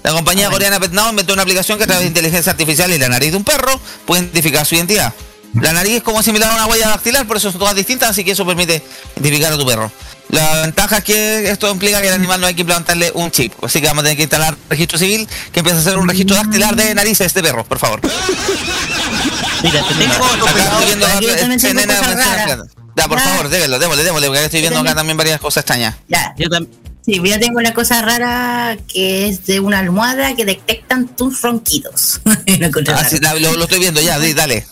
La compañía coreana PetNow inventó una aplicación que a través de inteligencia artificial y la nariz de un perro puede identificar su identidad. La nariz es como similar a una huella dactilar, por eso son todas distintas, así que eso permite identificar a tu perro. La ventaja es que esto implica que el animal no hay que implantarle un chip, así que vamos a tener que instalar registro civil que empiece a hacer un registro dactilar de narices de perro, por favor. Mira, te tengo plata. Ya, por favor, démelo, démosle, démosle, porque estoy viendo acá también varias cosas extrañas. Ya, Yo tam- sí, yo tengo una cosa rara que es de una almohada que detectan tus ronquidos. Ah, sí, la- lo, lo estoy viendo ya, di, dale.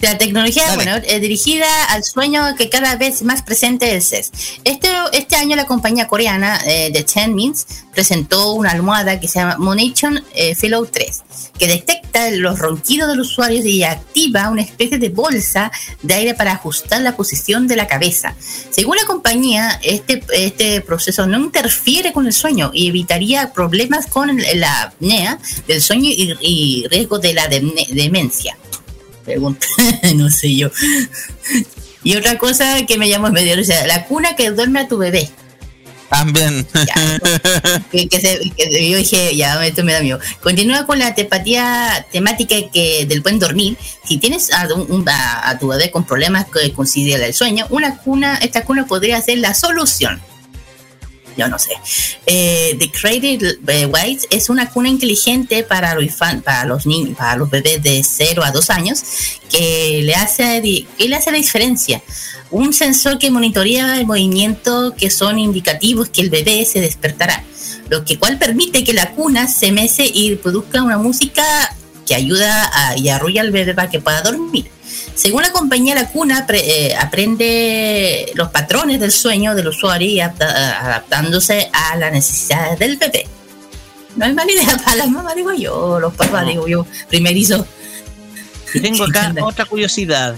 La tecnología, Dale. bueno, es dirigida al sueño que cada vez más presente CES. Este, este año la compañía coreana eh, de Tenmins presentó una almohada que se llama Monation eh, Fellow 3, que detecta los ronquidos de los usuarios y activa una especie de bolsa de aire para ajustar la posición de la cabeza. Según la compañía, este, este proceso no interfiere con el sueño y evitaría problemas con la apnea del sueño y, y riesgo de la demne- demencia pregunta, no sé yo. Y otra cosa que me llamó medio, o sea, la cuna que duerme a tu bebé. También. Ya, que, que se- que yo dije, ya, esto me da miedo. Continúa con la tepatía temática que del buen dormir. Si tienes a, un- a- a tu bebé con problemas que considera el sueño, una cuna, esta cuna podría ser la solución. Yo no sé. Eh, The Cradle eh, White es una cuna inteligente para los, para los niños, para los bebés de 0 a 2 años, que le hace, que le hace la diferencia. Un sensor que monitorea el movimiento que son indicativos que el bebé se despertará, lo que cual permite que la cuna se mece y produzca una música que ayuda a, y arrulla al bebé para que pueda dormir. Según la compañía, la cuna pre- eh, aprende los patrones del sueño del usuario y adapta- adaptándose a las necesidades del bebé. No es mala idea para las mamás, digo yo, los papás, digo yo, primerizo. tengo acá otra curiosidad.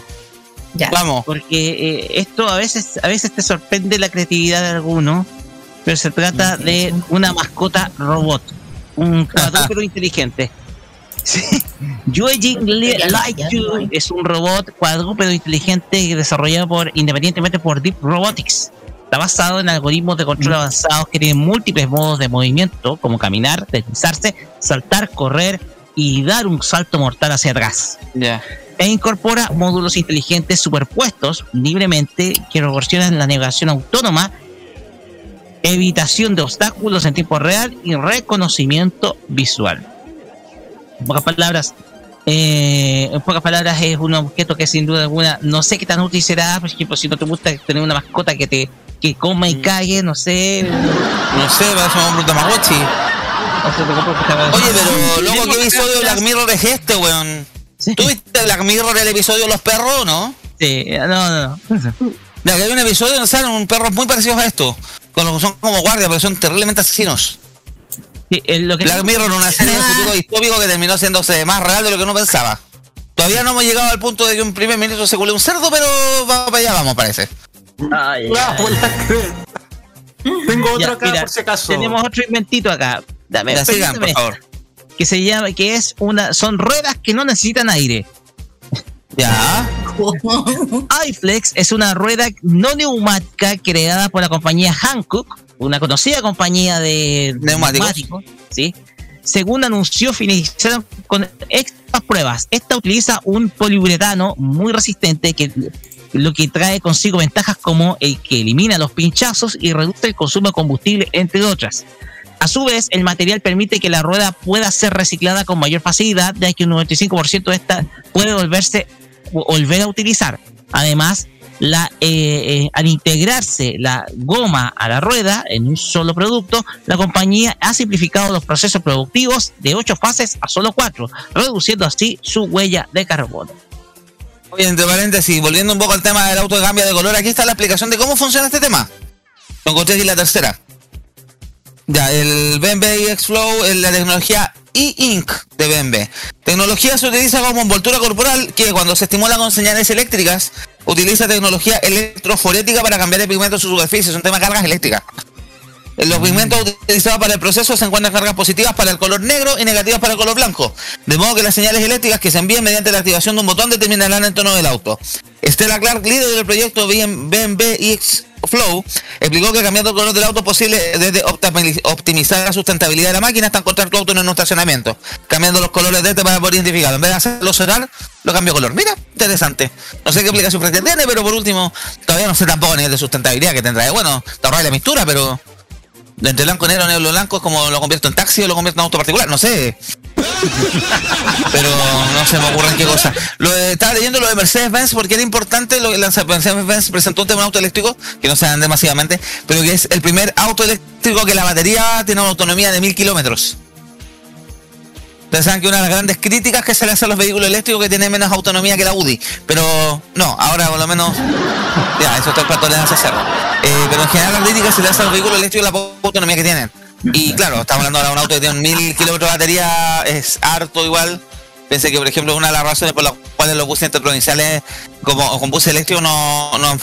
Ya. Vamos. Porque eh, esto a veces, a veces te sorprende la creatividad de algunos, pero se trata de una mascota robot, un cuadrúpedo inteligente. Sí. Yueji Li- Light Yu es un robot cuadrúpedo inteligente desarrollado por independientemente por Deep Robotics. Está basado en algoritmos de control avanzados que tienen múltiples modos de movimiento, como caminar, deslizarse, saltar, correr y dar un salto mortal hacia atrás Ya. e incorpora módulos inteligentes superpuestos libremente que proporcionan la navegación autónoma, evitación de obstáculos en tiempo real y reconocimiento visual. En pocas palabras, Eh, en pocas palabras, es un objeto que sin duda alguna, no sé qué tan útil será, por ejemplo, si no te gusta tener una mascota que te que coma y cague, no sé. No sé, va a ser un Tamagotchi. Oye, pero loco, ¿qué episodio de Black Mirror es este, weón? ¿Tuviste Black Mirror el episodio de los perros o no? Sí, no, no, no. Mira, que hay un episodio donde salen un perros muy parecidos a esto. Con los que son como guardias, pero son terriblemente asesinos. Sí, es lo que Black Mirror, una serie de futuro distópico que terminó siéndose más real de lo que uno pensaba. Todavía no hemos llegado al punto de que un primer ministro se cule un cerdo, pero va para allá vamos, parece. Ay, Ah, ay. la Tengo otro Ya, acá mira, por si acaso. Tenemos otro inventito acá. Dame, Ya, sigan, por permíteme. favor. Que se llama, que es una, son ruedas que no necesitan aire. Ya. iFlex es una rueda no neumática creada por la compañía Hankook, una conocida compañía de Neumáticos. neumáticos, ¿sí? Según anunció, finalizaron con extras pruebas. Esta utiliza un poliuretano muy resistente que lo que trae consigo ventajas como el que elimina los pinchazos y reduce el consumo de combustible, entre otras. A su vez, el material permite que la rueda pueda ser reciclada con mayor facilidad, ya que un 95% de esta puede volverse volver a utilizar. Además, la, eh, eh, al integrarse la goma a la rueda en un solo producto, la compañía ha simplificado los procesos productivos de ocho fases a solo cuatro, reduciendo así su huella de carbono. Oye, entre paréntesis, volviendo un poco al tema del auto de cambio de color, aquí está la explicación de cómo funciona este tema. Lo encontré en la tercera. Ya, el BMW iX Flow es la tecnología e-ink de BMW. Tecnología se utiliza como envoltura corporal que cuando se estimula con señales eléctricas utiliza tecnología electroforética para cambiar el pigmento en su superficie. Es un tema de cargas eléctricas. Los pigmentos utilizados para el proceso se encuentran cargas positivas para el color negro y negativas para el color blanco. De modo que las señales eléctricas que se envíen mediante la activación de un botón determinarán el tono del auto. Stella Clark, líder del proyecto BMW X Flow, explicó que cambiando el color del auto es posible desde optimi- optimizar la sustentabilidad de la máquina hasta encontrar tu auto en un estacionamiento. Cambiando los colores de este para poder identificarlo. En vez de hacerlo cerrar, lo cambio de color. Mira, interesante. No sé qué aplicación tiene, pero por último, todavía no sé tampoco a nivel de sustentabilidad que tendrá. Bueno, te ahorras la mistura, pero entre blanco, negro, negro, blanco es como lo convierto en taxi o lo convierto en auto particular, no sé. Pero no se me ocurre en qué cosa. Lo de- estaba leyendo lo de Mercedes-Benz porque era importante. Lo, la- Mercedes-Benz presentó un tema de auto eléctrico, que no se ande masivamente, pero que es el primer auto eléctrico que la batería tiene una autonomía de mil kilómetros. Pensaban que una de las grandes críticas que se le hace a los vehículos eléctricos que tienen menos autonomía que la Audi. Pero no, ahora por lo menos. Ya, eso está de hace cerro. Eh, pero en general la crítica se le hace a los vehículos eléctricos la poca autonomía que tienen. Y claro, estamos hablando ahora de un auto que tiene mil kilómetros de batería, es harto igual. Pensé que, por ejemplo, una de las razones por las cuales los buses interprovinciales como con buses eléctricos no, no han,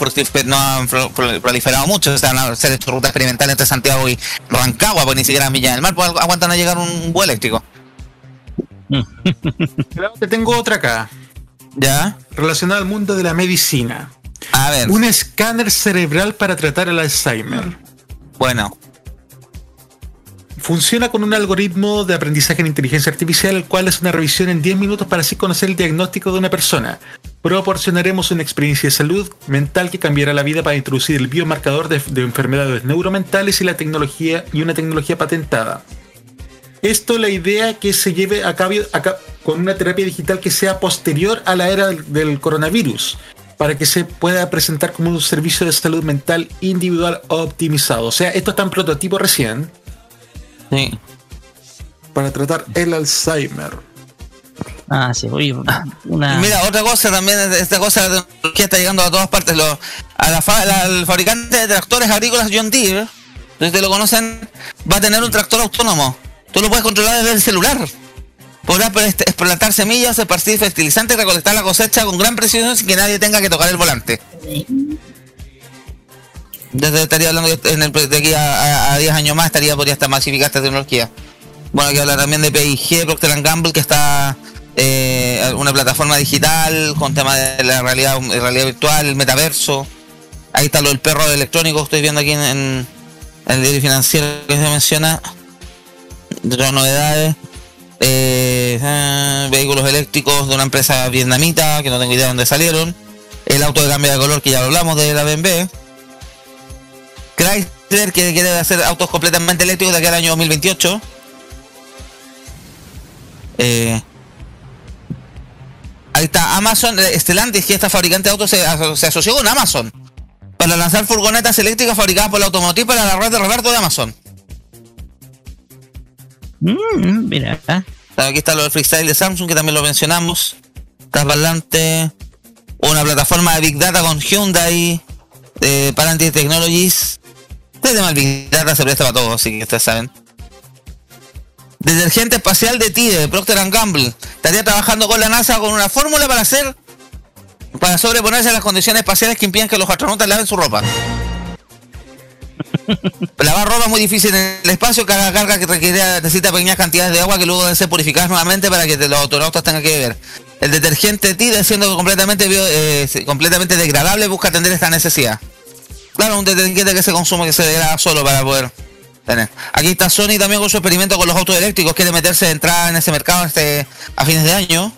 no han proliferado mucho. O sea, van a hacer hecho ruta experimental entre Santiago y Rancagua, pues ni siquiera en Villa del Mar pues, aguantan a llegar un bus eléctrico. Te tengo otra acá, ¿Ya? relacionada al mundo de la medicina. A ver, Un escáner cerebral para tratar el Alzheimer. bueno. Funciona con un algoritmo de aprendizaje en inteligencia artificial, el cual es una revisión en 10 minutos para así conocer el diagnóstico de una persona. Proporcionaremos una experiencia de salud mental que cambiará la vida para introducir el biomarcador de, de enfermedades neuromentales y la tecnología y una tecnología patentada. Esto la idea que se lleve a cabo a ca- con una terapia digital que sea posterior a la era del, del coronavirus, para que se pueda presentar como un servicio de salud mental individual optimizado. O sea, esto está en prototipo recién Sí. para tratar el Alzheimer. Ah, sí, oye, una... Mira, otra cosa también, es- esta cosa de la tecnología está llegando a todas partes. Lo, a la, fa- la- al fabricante de tractores agrícolas John Deere, ustedes lo conocen, va a tener un tractor autónomo. Tú lo puedes controlar desde el celular. Podrás este, explotar semillas, esparcir fertilizantes recolectar la cosecha con gran precisión sin que nadie tenga que tocar el volante. Desde estaría hablando en el, de aquí a, a- a 10 años más estaría podría estar masificada esta tecnología. Bueno, que habla también de PIG, Procter Gamble, que está eh, una plataforma digital con tema de la realidad, realidad virtual, el metaverso. Ahí está lo del perro electrónico, estoy viendo aquí en, en el diario financiero que se menciona. De otras novedades. Eh, ah, vehículos eléctricos de una empresa vietnamita, que no tengo idea de dónde salieron. El auto de cambio de color, que ya lo hablamos de la BMW. Chrysler, que quiere hacer autos completamente eléctricos de aquí al año 2028. Eh, Ahí está Amazon, eh, Stellantis, que esta fabricante de autos se, aso- se asoció con Amazon para lanzar furgonetas eléctricas fabricadas por la automotriz para la red de reparto de Amazon. Mm, mira. Aquí está lo del freestyle de Samsung, que también lo mencionamos. Está adelante. Una plataforma de Big Data con Hyundai, eh, Palantir Technologies. Este tema del Big Data se presta para todo, así que ustedes saben. Detergente espacial de TIDE, de Procter Gamble. Estaría trabajando con la NASA con una fórmula para hacer. para sobreponerse a las condiciones espaciales que impiden que los astronautas laven su ropa. Lavar ropa es muy difícil en el espacio, cada carga que requiere necesita pequeñas cantidades de agua que luego deben ser purificadas nuevamente para que los astronautas tengan que beber. El detergente TIDE, siendo completamente, eh, completamente degradable, busca atender esta necesidad. Claro, un detergente que se consume que se degrada solo para poder tener. Aquí está Sony también con su experimento con los autos eléctricos, quiere meterse de entrada en ese mercado este, a fines de año.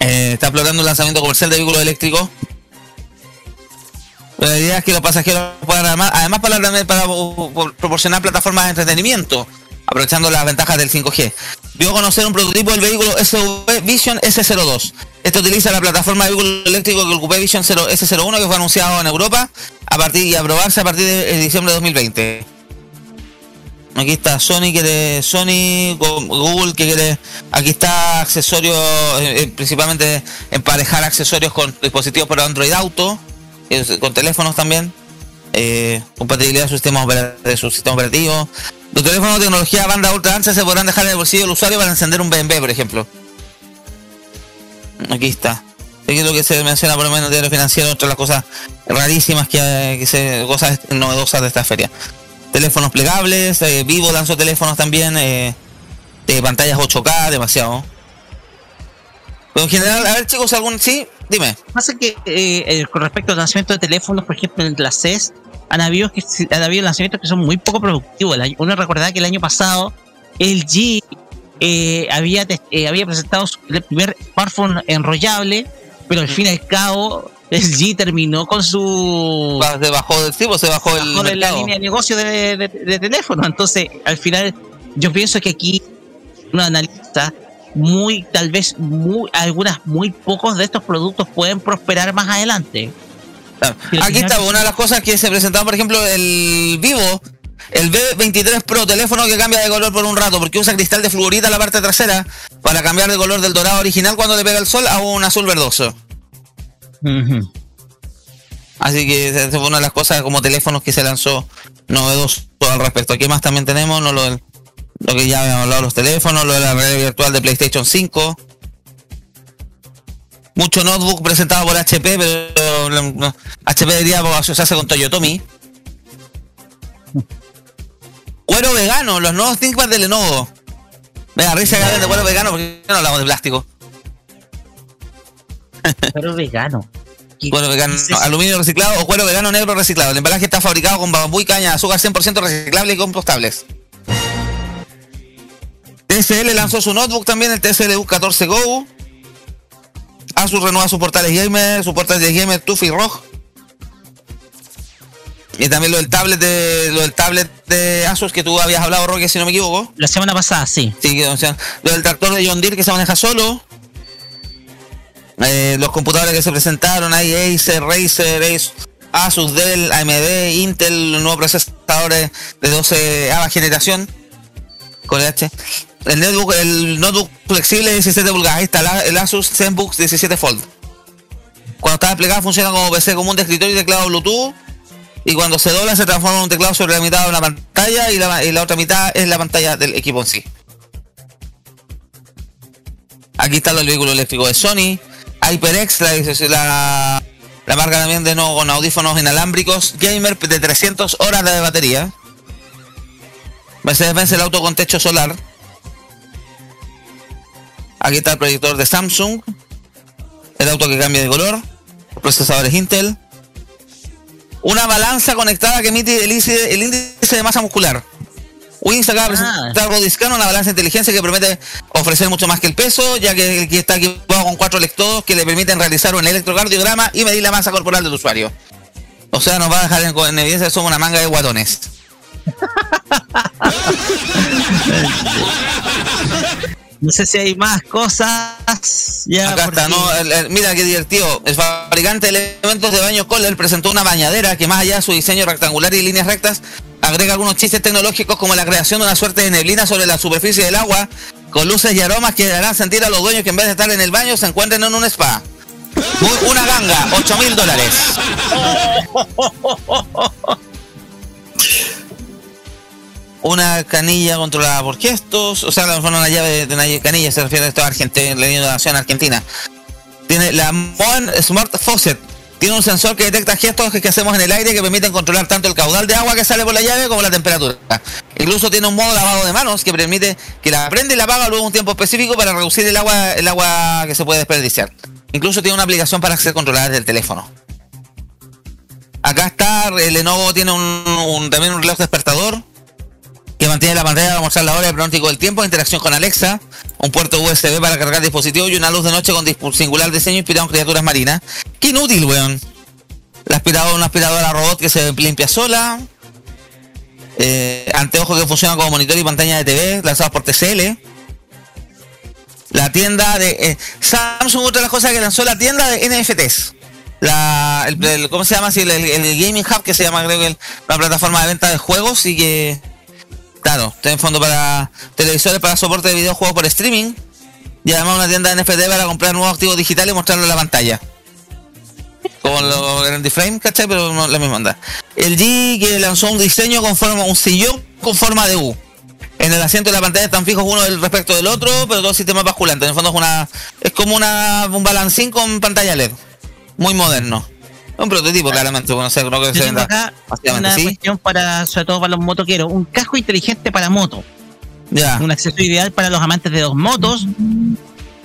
Eh, está explorando un lanzamiento comercial de vehículos eléctricos. La idea es que los pasajeros puedan además, además para, proporcionar plataformas de entretenimiento, aprovechando las ventajas del 5G. Dio a conocer un prototipo del vehículo SUV Vision S02. Este utiliza la plataforma de vehículo eléctrico que el Coupé Vision 0 S01 que fue anunciado en Europa a partir y a probarse a partir de diciembre de 2020. Aquí está Sony que de Sony, Go- Google que quiere, aquí está accesorios, eh, eh, principalmente emparejar accesorios con dispositivos para Android Auto, eh, con teléfonos también, eh, compatibilidad de su sistema, opera- de su sistema operativo. Los teléfonos de tecnología banda ultra ancha se podrán dejar en el bolsillo del usuario para encender un BMW, por ejemplo. Aquí está. Lo que se menciona por lo menos en el diario financiero, entre las cosas rarísimas que, hay- que se, cosas novedosas de esta feria teléfonos plegables, eh, Vivo lanzó teléfonos también, eh, de pantallas 8K, demasiado. Pero en general, a ver chicos, algún sí, dime. Pasa que eh, eh, con respecto al lanzamiento de teléfonos, por ejemplo, en la CES, han habido, que, han habido lanzamientos que son muy poco productivos. El uno recordará que el año pasado LG eh, había, eh, había presentado su el primer smartphone enrollable, pero al fin y al cabo LG terminó con su Se bajó del tipo, se bajó el bajó de la línea de negocio de, de- de teléfono. Entonces, al final, yo pienso que aquí una analista muy, tal vez, muy, algunas muy pocos de estos productos pueden prosperar más adelante. Aquí está una de las cosas que se presentaban, por ejemplo, el Vivo, el B23 Pro, teléfono que cambia de color por un rato, porque usa cristal de fluorita en la parte trasera para cambiar de color del dorado original cuando le pega el sol a un azul verdoso. Así que esa fue una de las cosas como teléfonos que se lanzó novedoso al respecto. Aquí más también tenemos ¿no? lo, del- lo que ya habíamos hablado, los teléfonos, lo de la red virtual de PlayStation 5. Mucho notebook presentado por HP, pero no, HP debería asociarse con Toyotomi. Cuero vegano, los nuevos ThinkPad de Lenovo. Me da risa que de cuero vegano porque no hablamos de plástico. Pero vegano. Cuero vegano, no, aluminio reciclado o cuero vegano negro reciclado. El embalaje está fabricado con bambú y caña de azúcar 100% reciclable y compostables. TSL lanzó su notebook también, el TSL U14 Go. Asus renueva sus portales gamer, sus portales de gamer TUF y ROG. Y también lo del tablet de lo del tablet de Asus que tú habías hablado, Roque, si no me equivoco. La semana pasada, sí. Sí, o sea, lo del tractor de John Deere que se maneja solo. Eh, los computadores que se presentaron, hay Acer, Razer, Asus, Dell, AMD, Intel, los nuevos procesadores de 12 ava generación con el H. El notebook, el notebook flexible de 17 pulgadas, ahí está el Asus ZenBook 17 Fold. Cuando está desplegado funciona como PC común de escritorio y teclado Bluetooth. Y cuando se dobla se transforma en un teclado sobre la mitad de una pantalla y la, y la otra mitad es la pantalla del equipo en sí. Aquí está el vehículo eléctrico de Sony. HyperX, la, la, la marca también de nuevo con audífonos inalámbricos. Gamer de 300 horas de batería. Mercedes-Benz el auto con techo solar. Aquí está el proyector de Samsung. El auto que cambia de color. Procesadores Intel. Una balanza conectada que emite el índice, el índice de masa muscular. De presentar Bodyscan, una balanza de inteligencia que promete ofrecer mucho más que el peso, ya que aquí está equipado con cuatro electrodos que le permiten realizar un electrocardiograma y medir la masa corporal del usuario. O sea, nos va a dejar en, en evidencia que somos una manga de guatones. No sé si hay más cosas. Ya, Acá está, ¿no? El- el- mira qué divertido. El fabricante de elementos de baño Kohler presentó una bañadera que más allá de su diseño rectangular y líneas rectas, agrega algunos chistes tecnológicos como la creación de una suerte de neblina sobre la superficie del agua, con luces y aromas que harán sentir a los dueños que en vez de estar en el baño se encuentren en un spa. Una ganga, 8 mil dólares. Una canilla controlada por gestos, o sea, la una llave de una canilla, se refiere a esto a Argentina, la innovación argentina. Tiene la Moen Smart Faucet. Tiene un sensor que detecta gestos que hacemos en el aire que permiten controlar tanto el caudal de agua que sale por la llave como la temperatura. Incluso tiene un modo lavado de manos que permite que la prende y la apaga luego un tiempo específico para reducir el agua, el agua que se puede desperdiciar. Incluso tiene una aplicación para ser controlada desde el teléfono. Acá está, el Lenovo tiene un, también un reloj despertador mantiene la pantalla para mostrar la hora el pronóstico del tiempo, interacción con Alexa, un puerto USB para cargar dispositivos y una luz de noche con singular diseño inspirado en criaturas marinas. ¡Qué inútil, weón! La aspiradora, una aspiradora robot que se limpia sola. Eh, anteojos que funcionan como monitor y pantalla de TV, lanzados por TCL. La tienda de eh, Samsung, otra de las cosas que lanzó la tienda de NFTs. La, el- el- ¿Cómo se llama? Sí, el, el- Gaming Hub, que se llama, creo que la plataforma de venta de juegos y que Claro, en fondo para televisores para soporte de videojuegos por streaming. Y además una tienda de NFT para comprar nuevos activos digitales y mostrarlo en la pantalla. Como lo en Frame, ¿cachai? Pero no la misma onda. El G que lanzó un diseño con forma, un sillón con forma de U. En el asiento de la pantalla están fijos uno respecto del otro, pero dos sistemas basculantes. En el fondo es una. es como una un balancín con pantalla LED. Muy moderno. Un prototipo, claramente, bueno, no sé, creo que Yo se tengo acá una ¿sí? cuestión para, sobre todo para los motoqueros, un casco inteligente para moto. Ya. Un acceso ideal para los amantes de dos motos.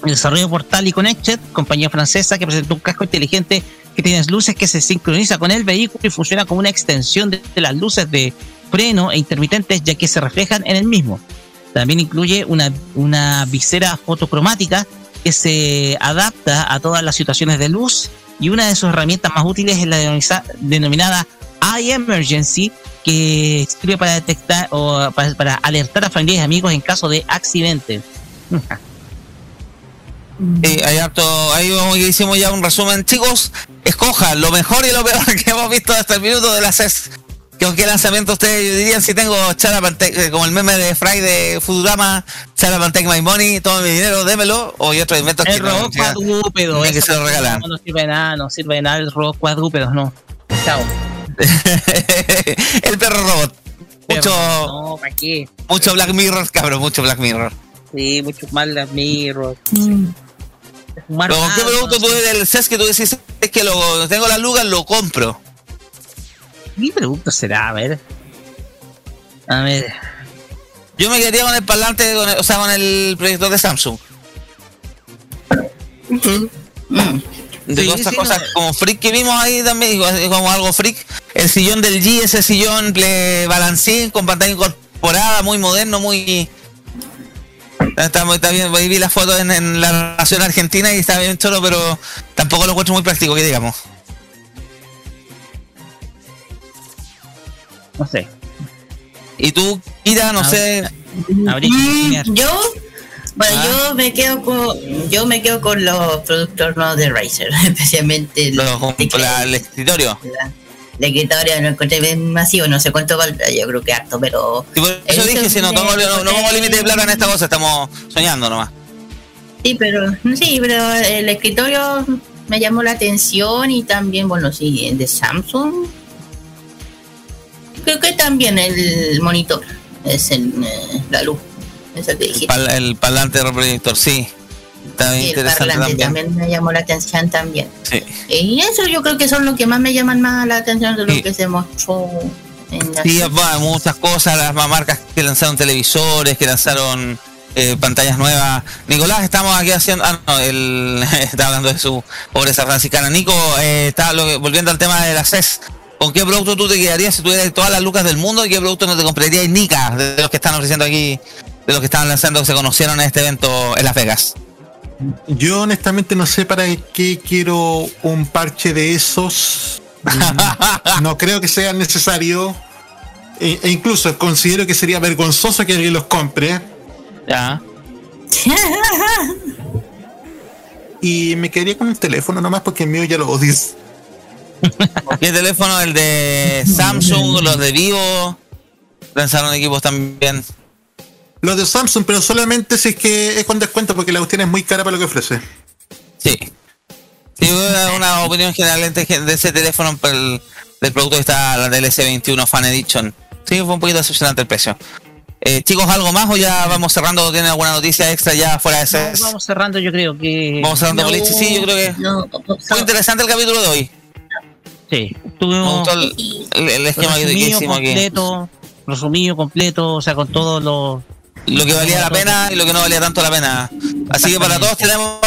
El desarrollo Portal y Connected, compañía francesa que presentó un casco inteligente que tiene luces que se sincroniza con el vehículo y funciona como una extensión de, de las luces de freno e intermitentes ya que se reflejan en el mismo. También incluye una, una visera fotocromática que se adapta a todas las situaciones de luz y una de sus herramientas más útiles es la denominada iEmergency que sirve para detectar o para, para alertar a familiares y amigos en caso de accidente. Sí, hay harto, ahí hicimos ya un resumen. Chicos, escojan lo mejor y lo peor que hemos visto hasta el minuto de la CES. ¿Qué, qué lanzamiento ustedes dirían si tengo Chara eh, como el meme de Fry de Futurama, Chara Take My Money, todo mi dinero, démelo, o hay otros inventos El que no, robot ya, cuadrúpedo. que se lo regalan. No, no sirve de nada, no sirve de nada el robot cuadrúpedo, no. Chao. el perro robot. Mucho, No, ¿para qué? mucho Black Mirror, cabrón, mucho Black Mirror. Sí, mucho mal las mirror. Pero, ¿Qué producto tú del CES que tú decís es que lo tengo las lugas, lo compro? ¿Qué producto será? A ver. A ver. Yo me quedaría con el parlante, con el- o sea, con el proyector de Samsung. De Sí, todas estas sí, cosas no. como freak que vimos ahí también, como algo freak. El sillón del G, ese sillón balancín con pantalla incorporada, muy moderno, muy. Está, muy- está bien, vi las fotos en, en la nación argentina y está bien choro, pero tampoco lo encuentro muy práctico, que digamos. No sé. Y tú, Kira, no A sé. Mm, yo, bueno, Ah. yo me quedo con, yo me quedo con los productos nuevos de Razer, especialmente el, Los, la- el escritorio. la, la escritorio lo encontré bien masivo, no sé cuánto valdrá, yo creo que harto, pero Sí, por eso dije, si no pongo, no, no pongo límite de plata en esta cosa, estamos soñando nomás. sí, pero sí, pero el escritorio me llamó la atención y también, bueno, sí, el de Samsung. Creo que también el monitor es el, eh, la luz, esa que dijiste. Pal- el parlante reproductor, sí. El interesante parlante también. también me llamó la atención también. Sí. Y eso yo creo que son los que más me llaman más la atención de lo Sí. que se mostró en la Sí, bueno, muchas cosas, las marcas que lanzaron televisores, que lanzaron eh, pantallas nuevas. Nicolás, estamos aquí haciendo. Ah, no, él está hablando de su pobreza franciscana. Nico, eh, está lo que- volviendo al tema de la CES. ¿Con qué producto tú te quedarías si tuvieras todas las lucas del mundo y qué producto no te comprarías Nica de los que están ofreciendo aquí, de los que están lanzando que se conocieron en este evento en Las Vegas? Yo honestamente no sé para qué quiero un parche de esos. No creo que sea necesario. E, e incluso considero que sería vergonzoso que alguien los compre. Ya. Y me quedaría con un teléfono nomás porque el mío ya lo odio. ¿Qué teléfono? El de Samsung, los de Vivo. Lanzaron equipos también. Los de Samsung, pero solamente si es que es con descuento porque la cuestión es muy cara para lo que ofrece. Sí. Sí, una, una opinión general de de ese teléfono el- del producto que está la del S21 Fan Edition. Sí, fue un poquito decepcionante el precio. Eh, chicos, ¿algo más o ya vamos cerrando? ¿Tienen alguna noticia extra ya fuera de CES? Vamos cerrando, yo creo que. Vamos cerrando boliche. Sí, yo creo que fue interesante el capítulo de hoy. Sí, Me tuvimos gustó el, el- esquema que hicimos aquí. completo, resumido completo, o sea, con todos los. Lo que valía la pena y lo que no valía tanto la pena. Así que para todos tenemos,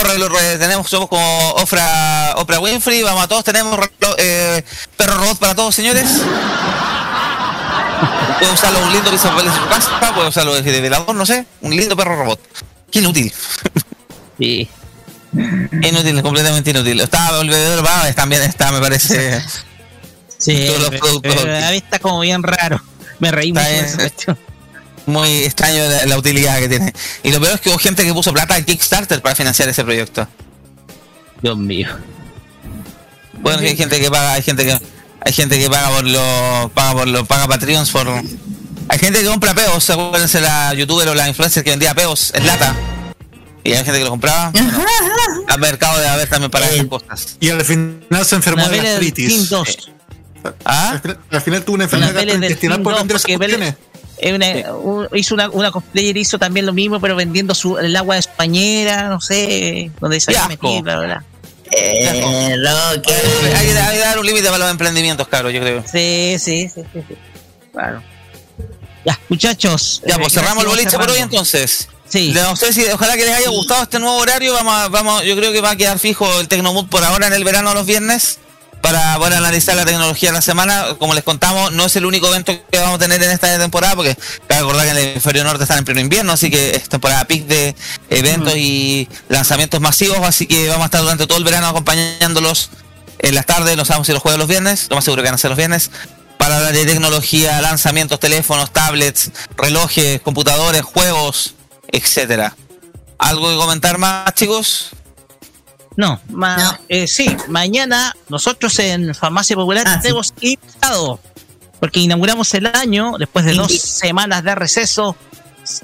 tenemos somos como Ofra, Oprah Winfrey, vamos a todos, tenemos eh, perro robot para todos, señores. Puede usarlo un lindo piso de papel en su casa, puede usarlo de velador, no sé, un lindo perro robot. Qué inútil. Sí. Inútil, completamente inútil. Está el bebedor Baves también está, me parece. Sí, Todos los pero- productos. mí está como bien raro. Me reí mucho cuestión. Muy extraño la, la utilidad que tiene. Y lo peor es que hubo gente que puso plata en Kickstarter para financiar ese proyecto. Dios mío. Bueno, hay gente que paga, hay gente que hay gente que paga por lo paga por lo paga Patreons por hay gente que compra peos, acuérdense la youtuber o la influencer que vendía peos en lata. Y hay gente que lo compraba. Bueno, al mercado de haber también para esas cosas. Y al final se enfermó La de gastritis. Team 2. ¿Ah? Al final- Al final tuvo una enfermedad gastrointestinal por 2, vender esas cuestiones. un- hizo una, una cosplayer hizo también lo mismo, pero vendiendo su, el agua de su bañera, no sé, donde se había metido, bla, bla. Eh, lo que- Hay que hay que dar un límite para los emprendimientos, caros, yo creo. Sí, sí, sí, sí, sí. Claro. Ya, muchachos. Ya, eh, pues cerramos el boliche por hoy cerrando. entonces. Sí. No sé si ojalá que les haya gustado este nuevo horario. Vamos, a- vamos, yo creo que va a quedar fijo el Tecnomood por ahora en el verano los viernes para poder analizar la tecnología de la semana. Como les contamos, no es el único evento que vamos a tener en esta temporada porque cabe recordar que en el hemisferio norte están en pleno invierno, así que es temporada peak de eventos y lanzamientos masivos, así que vamos a estar durante todo el verano acompañándolos en las tardes, no sabemos si los jueves los viernes, lo más seguro que van a ser los viernes, para hablar de tecnología, lanzamientos, teléfonos, tablets, relojes, computadores, juegos, etcétera. ¿Algo que comentar más, chicos? No, ma- No. eh, sí, mañana nosotros en Farmacia Popular Ah, sí. tenemos invitado, porque inauguramos el año, después de dos semanas de receso,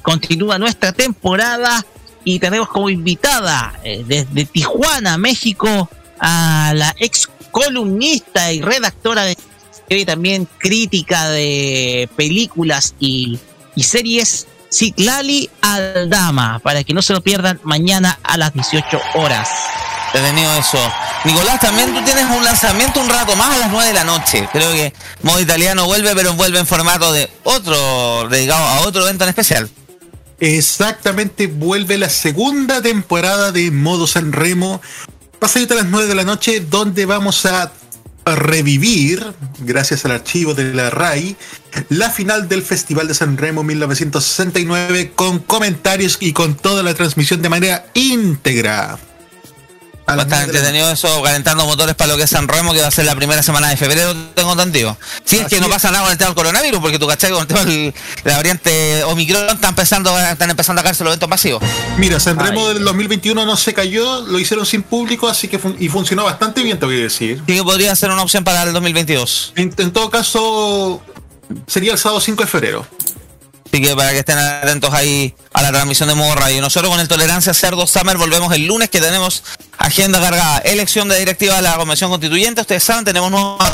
continúa nuestra temporada y tenemos como invitada eh, desde Tijuana, México, a la ex columnista y redactora de y también crítica de películas y, y series, Citlali Aldama, para que no se lo pierdan mañana a las 18 horas. Detenido eso. Nicolás, también tú tienes un lanzamiento un rato más a las 9 de la noche. Creo que modo italiano vuelve, pero vuelve en formato de otro, dedicado a otro evento en especial. Exactamente, vuelve la segunda temporada de Modo San Remo. Pasadita a las 9 de la noche, donde vamos a revivir, gracias al archivo de la RAI, la final del Festival de San Remo 1969 con comentarios y con toda la transmisión de manera íntegra. A las Bastante 9 de la entretenido eso, calentando motores para lo que es San Remo, que va a ser la primera semana de febrero, tengo entendido. Si es Así que no pasa nada con el tema del coronavirus, porque tú cachai con el tema de la variante Omicron están empezando, están empezando a caerse los eventos masivos. Mira, San Remo Ay. del 2021 no se cayó, lo hicieron sin público, así que fun- y funcionó bastante bien, te voy a decir. Así que podría ser una opción para el 2022. En, en todo caso, sería el sábado 5 de febrero. Así que para que estén atentos ahí a la transmisión de Modo Radio. Nosotros con el Tolerancia Cerdo Summer volvemos el lunes que tenemos agenda cargada. Elección de directiva de la Convención Constituyente. Ustedes saben, tenemos nueva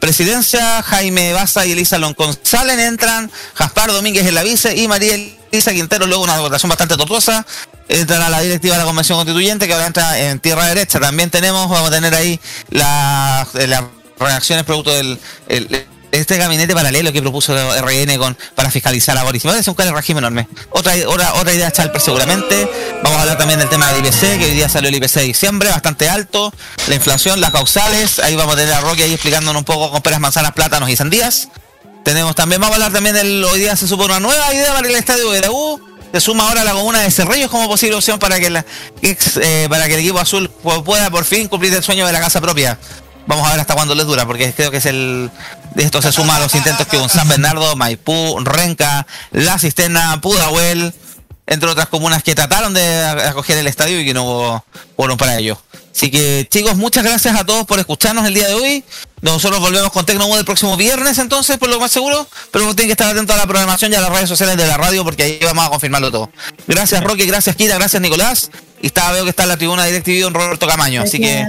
presidencia. Jaime Baza y Elisa Lon González entran. Jaspar Domínguez en la vice y María Elisa Quintero luego una votación bastante tortuosa. Entran a la directiva de la Convención Constituyente que ahora entra en tierra derecha. También tenemos, vamos a tener ahí la- las reacciones producto del... el- este gabinete paralelo que propuso RN con, para fiscalizar a Boris. Me parece un cara régimen enorme. Otra, otra, otra idea Chalper seguramente. Vamos a hablar también del tema del IPC, que hoy día salió el IPC de diciembre, bastante alto. La inflación, las causales. Ahí vamos a tener a Roque ahí explicándonos un poco con peras, manzanas, plátanos y sandías. Tenemos también, vamos a hablar también del, hoy día se supone una nueva idea para el estadio de la U. Se suma ahora la comuna de Cerrillos como posible opción para que, la, eh, para que el equipo azul pu- pueda por fin cumplir el sueño de la casa propia. Vamos a ver hasta cuándo les dura, porque creo que es el. Esto se suma a los intentos que hubo en San Bernardo, Maipú, Renca, La Cisterna, Pudahuel, entre otras comunas que trataron de acoger el estadio y que no hubo fueron para ello. Así que chicos, muchas gracias a todos por escucharnos el día de hoy. Nosotros volvemos con Tecnomood el próximo viernes entonces, por lo más seguro, pero tienen que estar atentos a la programación y a las redes sociales de la radio porque ahí vamos a confirmarlo todo. Gracias Roque, gracias Kira, gracias Nicolás. Y estaba, veo que está en la tribuna DirecTV don Roberto Camaño, así que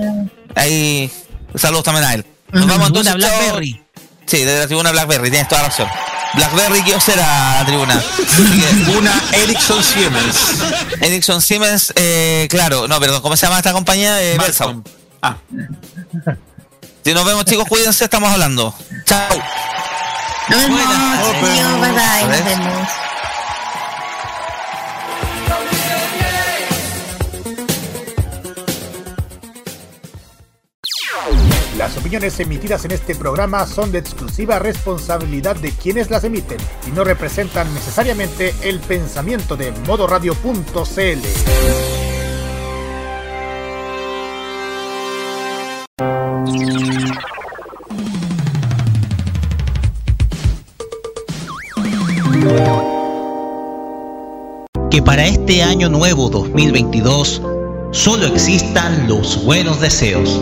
ahí saludos también a él. Nos vamos entonces. Blackberry. Sí, de la tribuna Blackberry, tienes toda la razón. Blackberry Kiosera la tribuna. Una Ericsson Siemens. Ericsson Siemens, eh, claro, no, perdón, ¿cómo se llama esta compañía? Eh. Ah, Si nos vemos chicos, cuídense, estamos hablando. Chao. Nos vemos. Bye bye. Nos vemos. Opiniones emitidas en este programa son de exclusiva responsabilidad de quienes las emiten y no representan necesariamente el pensamiento de modoradio.cl. Que para este año nuevo 2022 solo existan los buenos deseos.